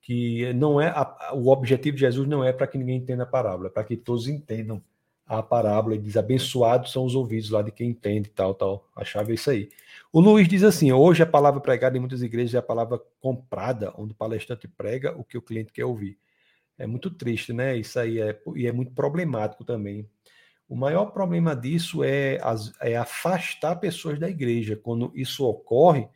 que não é a, o objetivo de Jesus não é para que ninguém entenda a parábola, é para que todos entendam a parábola e diz: abençoados são os ouvidos lá de quem entende, tal, tal. A chave é isso aí. O Luiz diz assim: hoje a palavra pregada em muitas igrejas é a palavra comprada, onde o palestrante prega o que o cliente quer ouvir. É muito triste, né? Isso aí é, e é muito problemático também. O maior problema disso é, é afastar pessoas da igreja. Quando isso ocorre,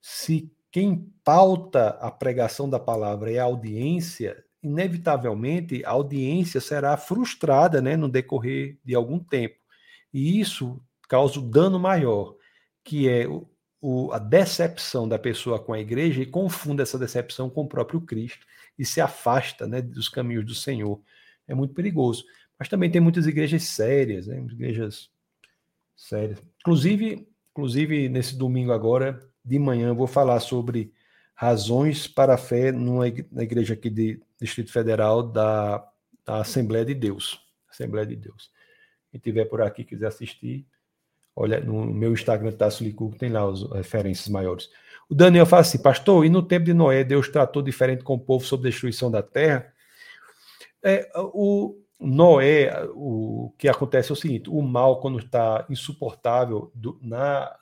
se quem pauta a pregação da palavra é a audiência, inevitavelmente a audiência será frustrada né, no decorrer de algum tempo. E isso causa o dano maior, que é o, o, a decepção da pessoa com a igreja e confunde essa decepção com o próprio Cristo e se afasta né, dos caminhos do Senhor. É muito perigoso. Mas também tem muitas igrejas sérias, né, igrejas sérias. Inclusive, inclusive, nesse domingo agora, de manhã, eu vou falar sobre razões para a fé numa, na igreja aqui de Distrito Federal da, da Assembleia de Deus. Assembleia de Deus. Quem tiver por aqui quiser assistir, olha no meu Instagram, Tasso Licuco, tem lá as referências maiores. O Daniel fala assim, pastor, e no tempo de Noé, Deus tratou diferente com o povo sobre a destruição da terra? É, o Noé, o que acontece é o seguinte, o mal, quando está insuportável do, na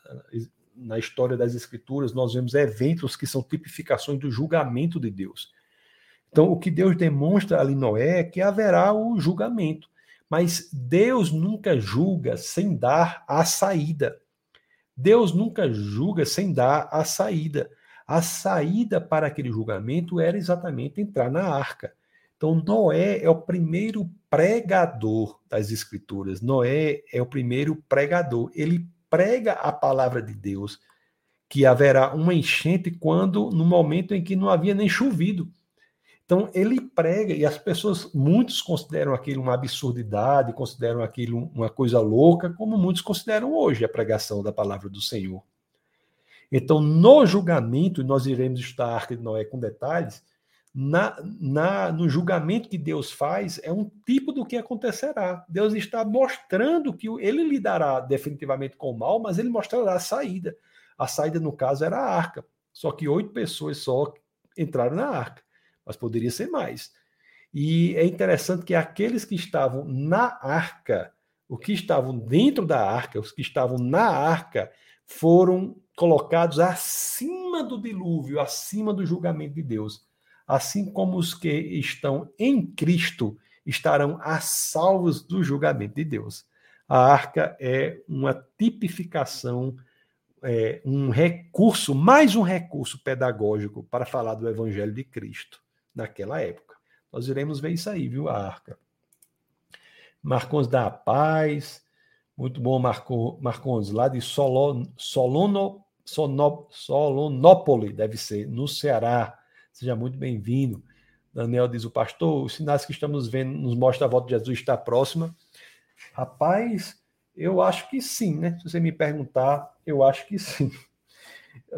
na história das Escrituras, nós vemos eventos que são tipificações do julgamento de Deus. Então, o que Deus demonstra ali Noé é que haverá o julgamento. Mas Deus nunca julga sem dar a saída. Deus nunca julga sem dar a saída. A saída para aquele julgamento era exatamente entrar na arca. Então, Noé é o primeiro pregador das Escrituras. Noé é o primeiro pregador. Ele prega a palavra de Deus, que haverá uma enchente quando no momento em que não havia nem chovido. Então ele prega e as pessoas, muitos consideram aquilo uma absurdidade, consideram aquilo uma coisa louca, como muitos consideram hoje a pregação da palavra do Senhor. Então, no julgamento, nós iremos estudar a Arca de Noé com detalhes, na, na, no julgamento que Deus faz, é um tipo do que acontecerá. Deus está mostrando que ele lidará definitivamente com o mal, mas ele mostrará a saída. A saída, no caso, era a arca. Só que oito pessoas só entraram na arca, mas poderia ser mais. E é interessante que aqueles que estavam na arca, os que estavam dentro da arca, os que estavam na arca, foram colocados acima do dilúvio, acima do julgamento de Deus assim como os que estão em Cristo estarão a salvos do julgamento de Deus. A arca é uma tipificação, é, um recurso, mais um recurso pedagógico para falar do Evangelho de Cristo naquela época. Nós iremos ver isso aí, viu? A arca. Marcons da Paz, muito bom, Marco, Marcons, lá de Solon, Solono, Solonópole, deve ser, no Ceará. Seja muito bem-vindo. Daniel diz: o pastor, os sinais que estamos vendo nos mostra a volta de Jesus está próxima. Rapaz, eu acho que sim, né? Se você me perguntar, eu acho que sim.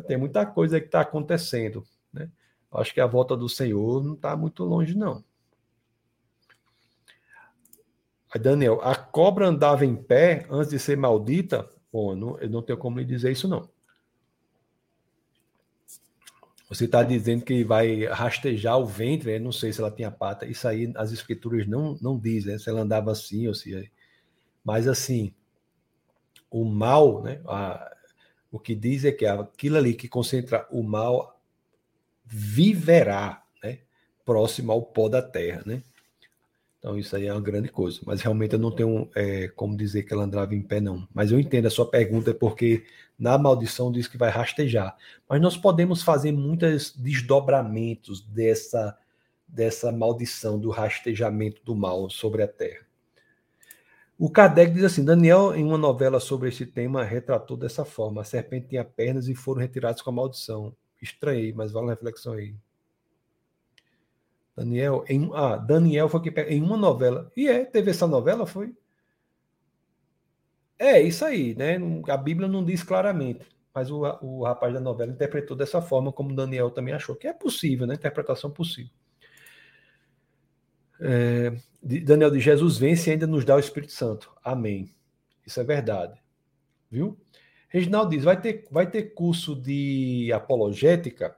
Tem muita coisa que está acontecendo, né? Acho que a volta do Senhor não está muito longe, não. Daniel, a cobra andava em pé antes de ser maldita? Bom, eu não, eu não tenho como lhe dizer isso, não. Você está dizendo que vai rastejar o ventre, né? não sei se ela tinha pata. Isso aí as escrituras não, não dizem, né? se ela andava assim ou se. Mas assim, o mal, né? A, o que diz é que aquilo ali que concentra o mal viverá, né? Próximo ao pó da terra, né? Então isso aí é uma grande coisa. Mas realmente eu não tenho é, como dizer que ela andava em pé, não. Mas eu entendo a sua pergunta, porque na maldição diz que vai rastejar. Mas nós podemos fazer muitos desdobramentos dessa, dessa maldição, do rastejamento do mal sobre a terra. O Kardec diz assim: Daniel, em uma novela sobre este tema, retratou dessa forma: a serpente tinha pernas e foram retirados com a maldição. Estranhei, mas vale uma reflexão aí. Daniel, em, ah, Daniel foi que em uma novela. E é, teve essa novela, foi? É, isso aí, né? A Bíblia não diz claramente, mas o, o rapaz da novela interpretou dessa forma, como Daniel também achou, que é possível, né? Interpretação possível. É, Daniel de Jesus vence e ainda nos dá o Espírito Santo. Amém. Isso é verdade. Viu? Reginaldo diz: vai ter, vai ter curso de apologética?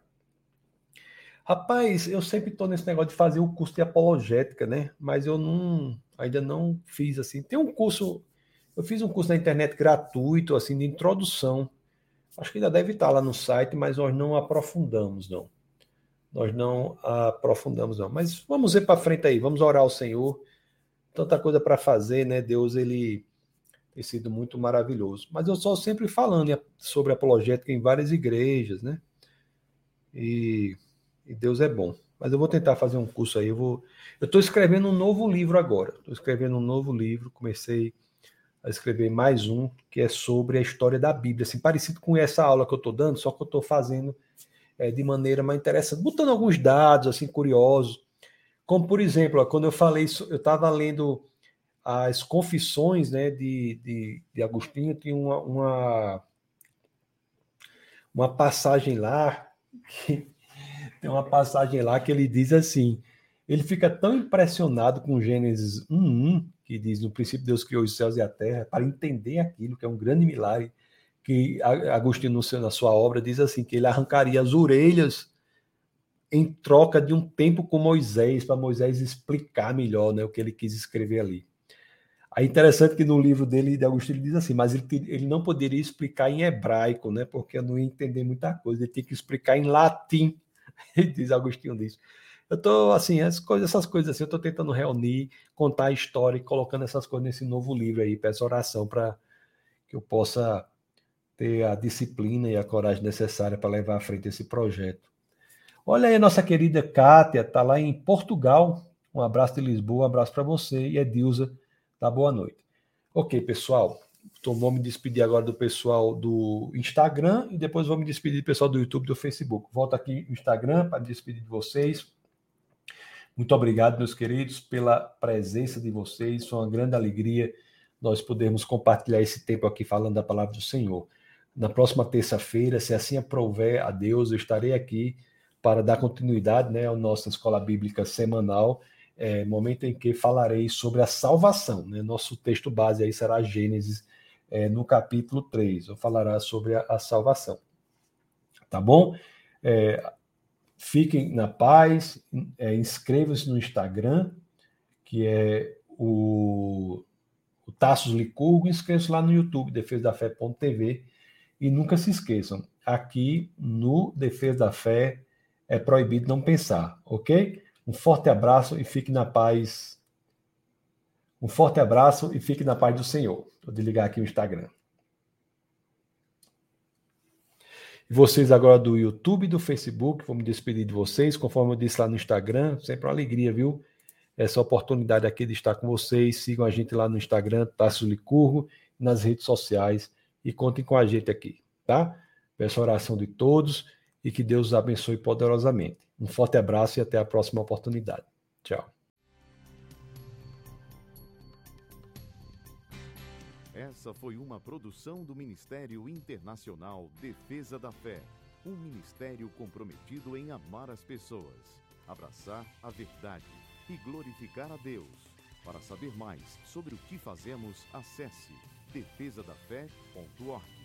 Rapaz, eu sempre estou nesse negócio de fazer o curso de apologética, né? Mas eu não, ainda não fiz assim. Tem um curso, eu fiz um curso na internet gratuito, assim, de introdução. Acho que ainda deve estar lá no site, mas nós não aprofundamos, não nós não aprofundamos não. Mas vamos ver para frente aí, vamos orar ao Senhor. Tanta coisa para fazer, né? Deus ele tem sido muito maravilhoso. Mas eu sou sempre falando sobre apologética em várias igrejas, né? E, e Deus é bom. Mas eu vou tentar fazer um curso aí. Eu vou. Eu estou escrevendo um novo livro agora. Estou escrevendo um novo livro. Comecei a escrever mais um que é sobre a história da Bíblia, assim parecido com essa aula que eu estou dando, só que eu estou fazendo é, de maneira mais interessante, botando alguns dados assim curiosos, como por exemplo, quando eu falei eu estava lendo as confissões né, de, de, de Agostinho, tinha uma, uma, uma passagem lá, que, <laughs> tem uma passagem lá que ele diz assim, ele fica tão impressionado com Gênesis 1.1, que diz, no princípio Deus criou os céus e a terra, para entender aquilo, que é um grande milagre, que Agostinho, na sua obra, diz assim: que ele arrancaria as orelhas em troca de um tempo com Moisés, para Moisés explicar melhor né, o que ele quis escrever ali. Aí interessante que no livro dele, de Agostinho, ele diz assim, mas ele, ele não poderia explicar em hebraico, né, porque eu não ia entender muita coisa, ele tinha que explicar em latim, <laughs> ele diz Agostinho disso. Eu estou assim, essas coisas, essas coisas assim, eu estou tentando reunir, contar a história e colocando essas coisas nesse novo livro aí, peço oração para que eu possa ter a disciplina e a coragem necessária para levar à frente esse projeto. Olha aí, a nossa querida Kátia, está lá em Portugal. Um abraço de Lisboa, um abraço para você. E Edilza, tá boa noite. Ok, pessoal. Então vou me despedir agora do pessoal do Instagram e depois vou me despedir do pessoal do YouTube e do Facebook. Volto aqui no Instagram para me despedir de vocês. Muito obrigado, meus queridos, pela presença de vocês. Foi uma grande alegria nós podermos compartilhar esse tempo aqui falando da palavra do Senhor. Na próxima terça-feira, se assim aprover a Deus, eu estarei aqui para dar continuidade né, à nossa escola bíblica semanal, é, momento em que falarei sobre a salvação. Né? Nosso texto base aí será Gênesis, é, no capítulo 3. Eu falará sobre a, a salvação. Tá bom? É, fiquem na paz, é, inscrevam-se no Instagram, que é o, o Tassos Licurgo, inscrevam-se lá no YouTube, defesdafé.tv e nunca se esqueçam, aqui no Defesa da Fé é proibido não pensar, ok? Um forte abraço e fique na paz. Um forte abraço e fique na paz do Senhor. Vou desligar aqui o Instagram. Vocês agora do YouTube e do Facebook, vou me despedir de vocês, conforme eu disse lá no Instagram, sempre uma alegria, viu? Essa oportunidade aqui de estar com vocês. Sigam a gente lá no Instagram, Tasso Licurgo, nas redes sociais e contem com a gente aqui, tá? Peço a oração de todos e que Deus os abençoe poderosamente. Um forte abraço e até a próxima oportunidade. Tchau. Essa foi uma produção do Ministério Internacional Defesa da Fé, um ministério comprometido em amar as pessoas, abraçar a verdade e glorificar a Deus. Para saber mais sobre o que fazemos, acesse defesadafé.org.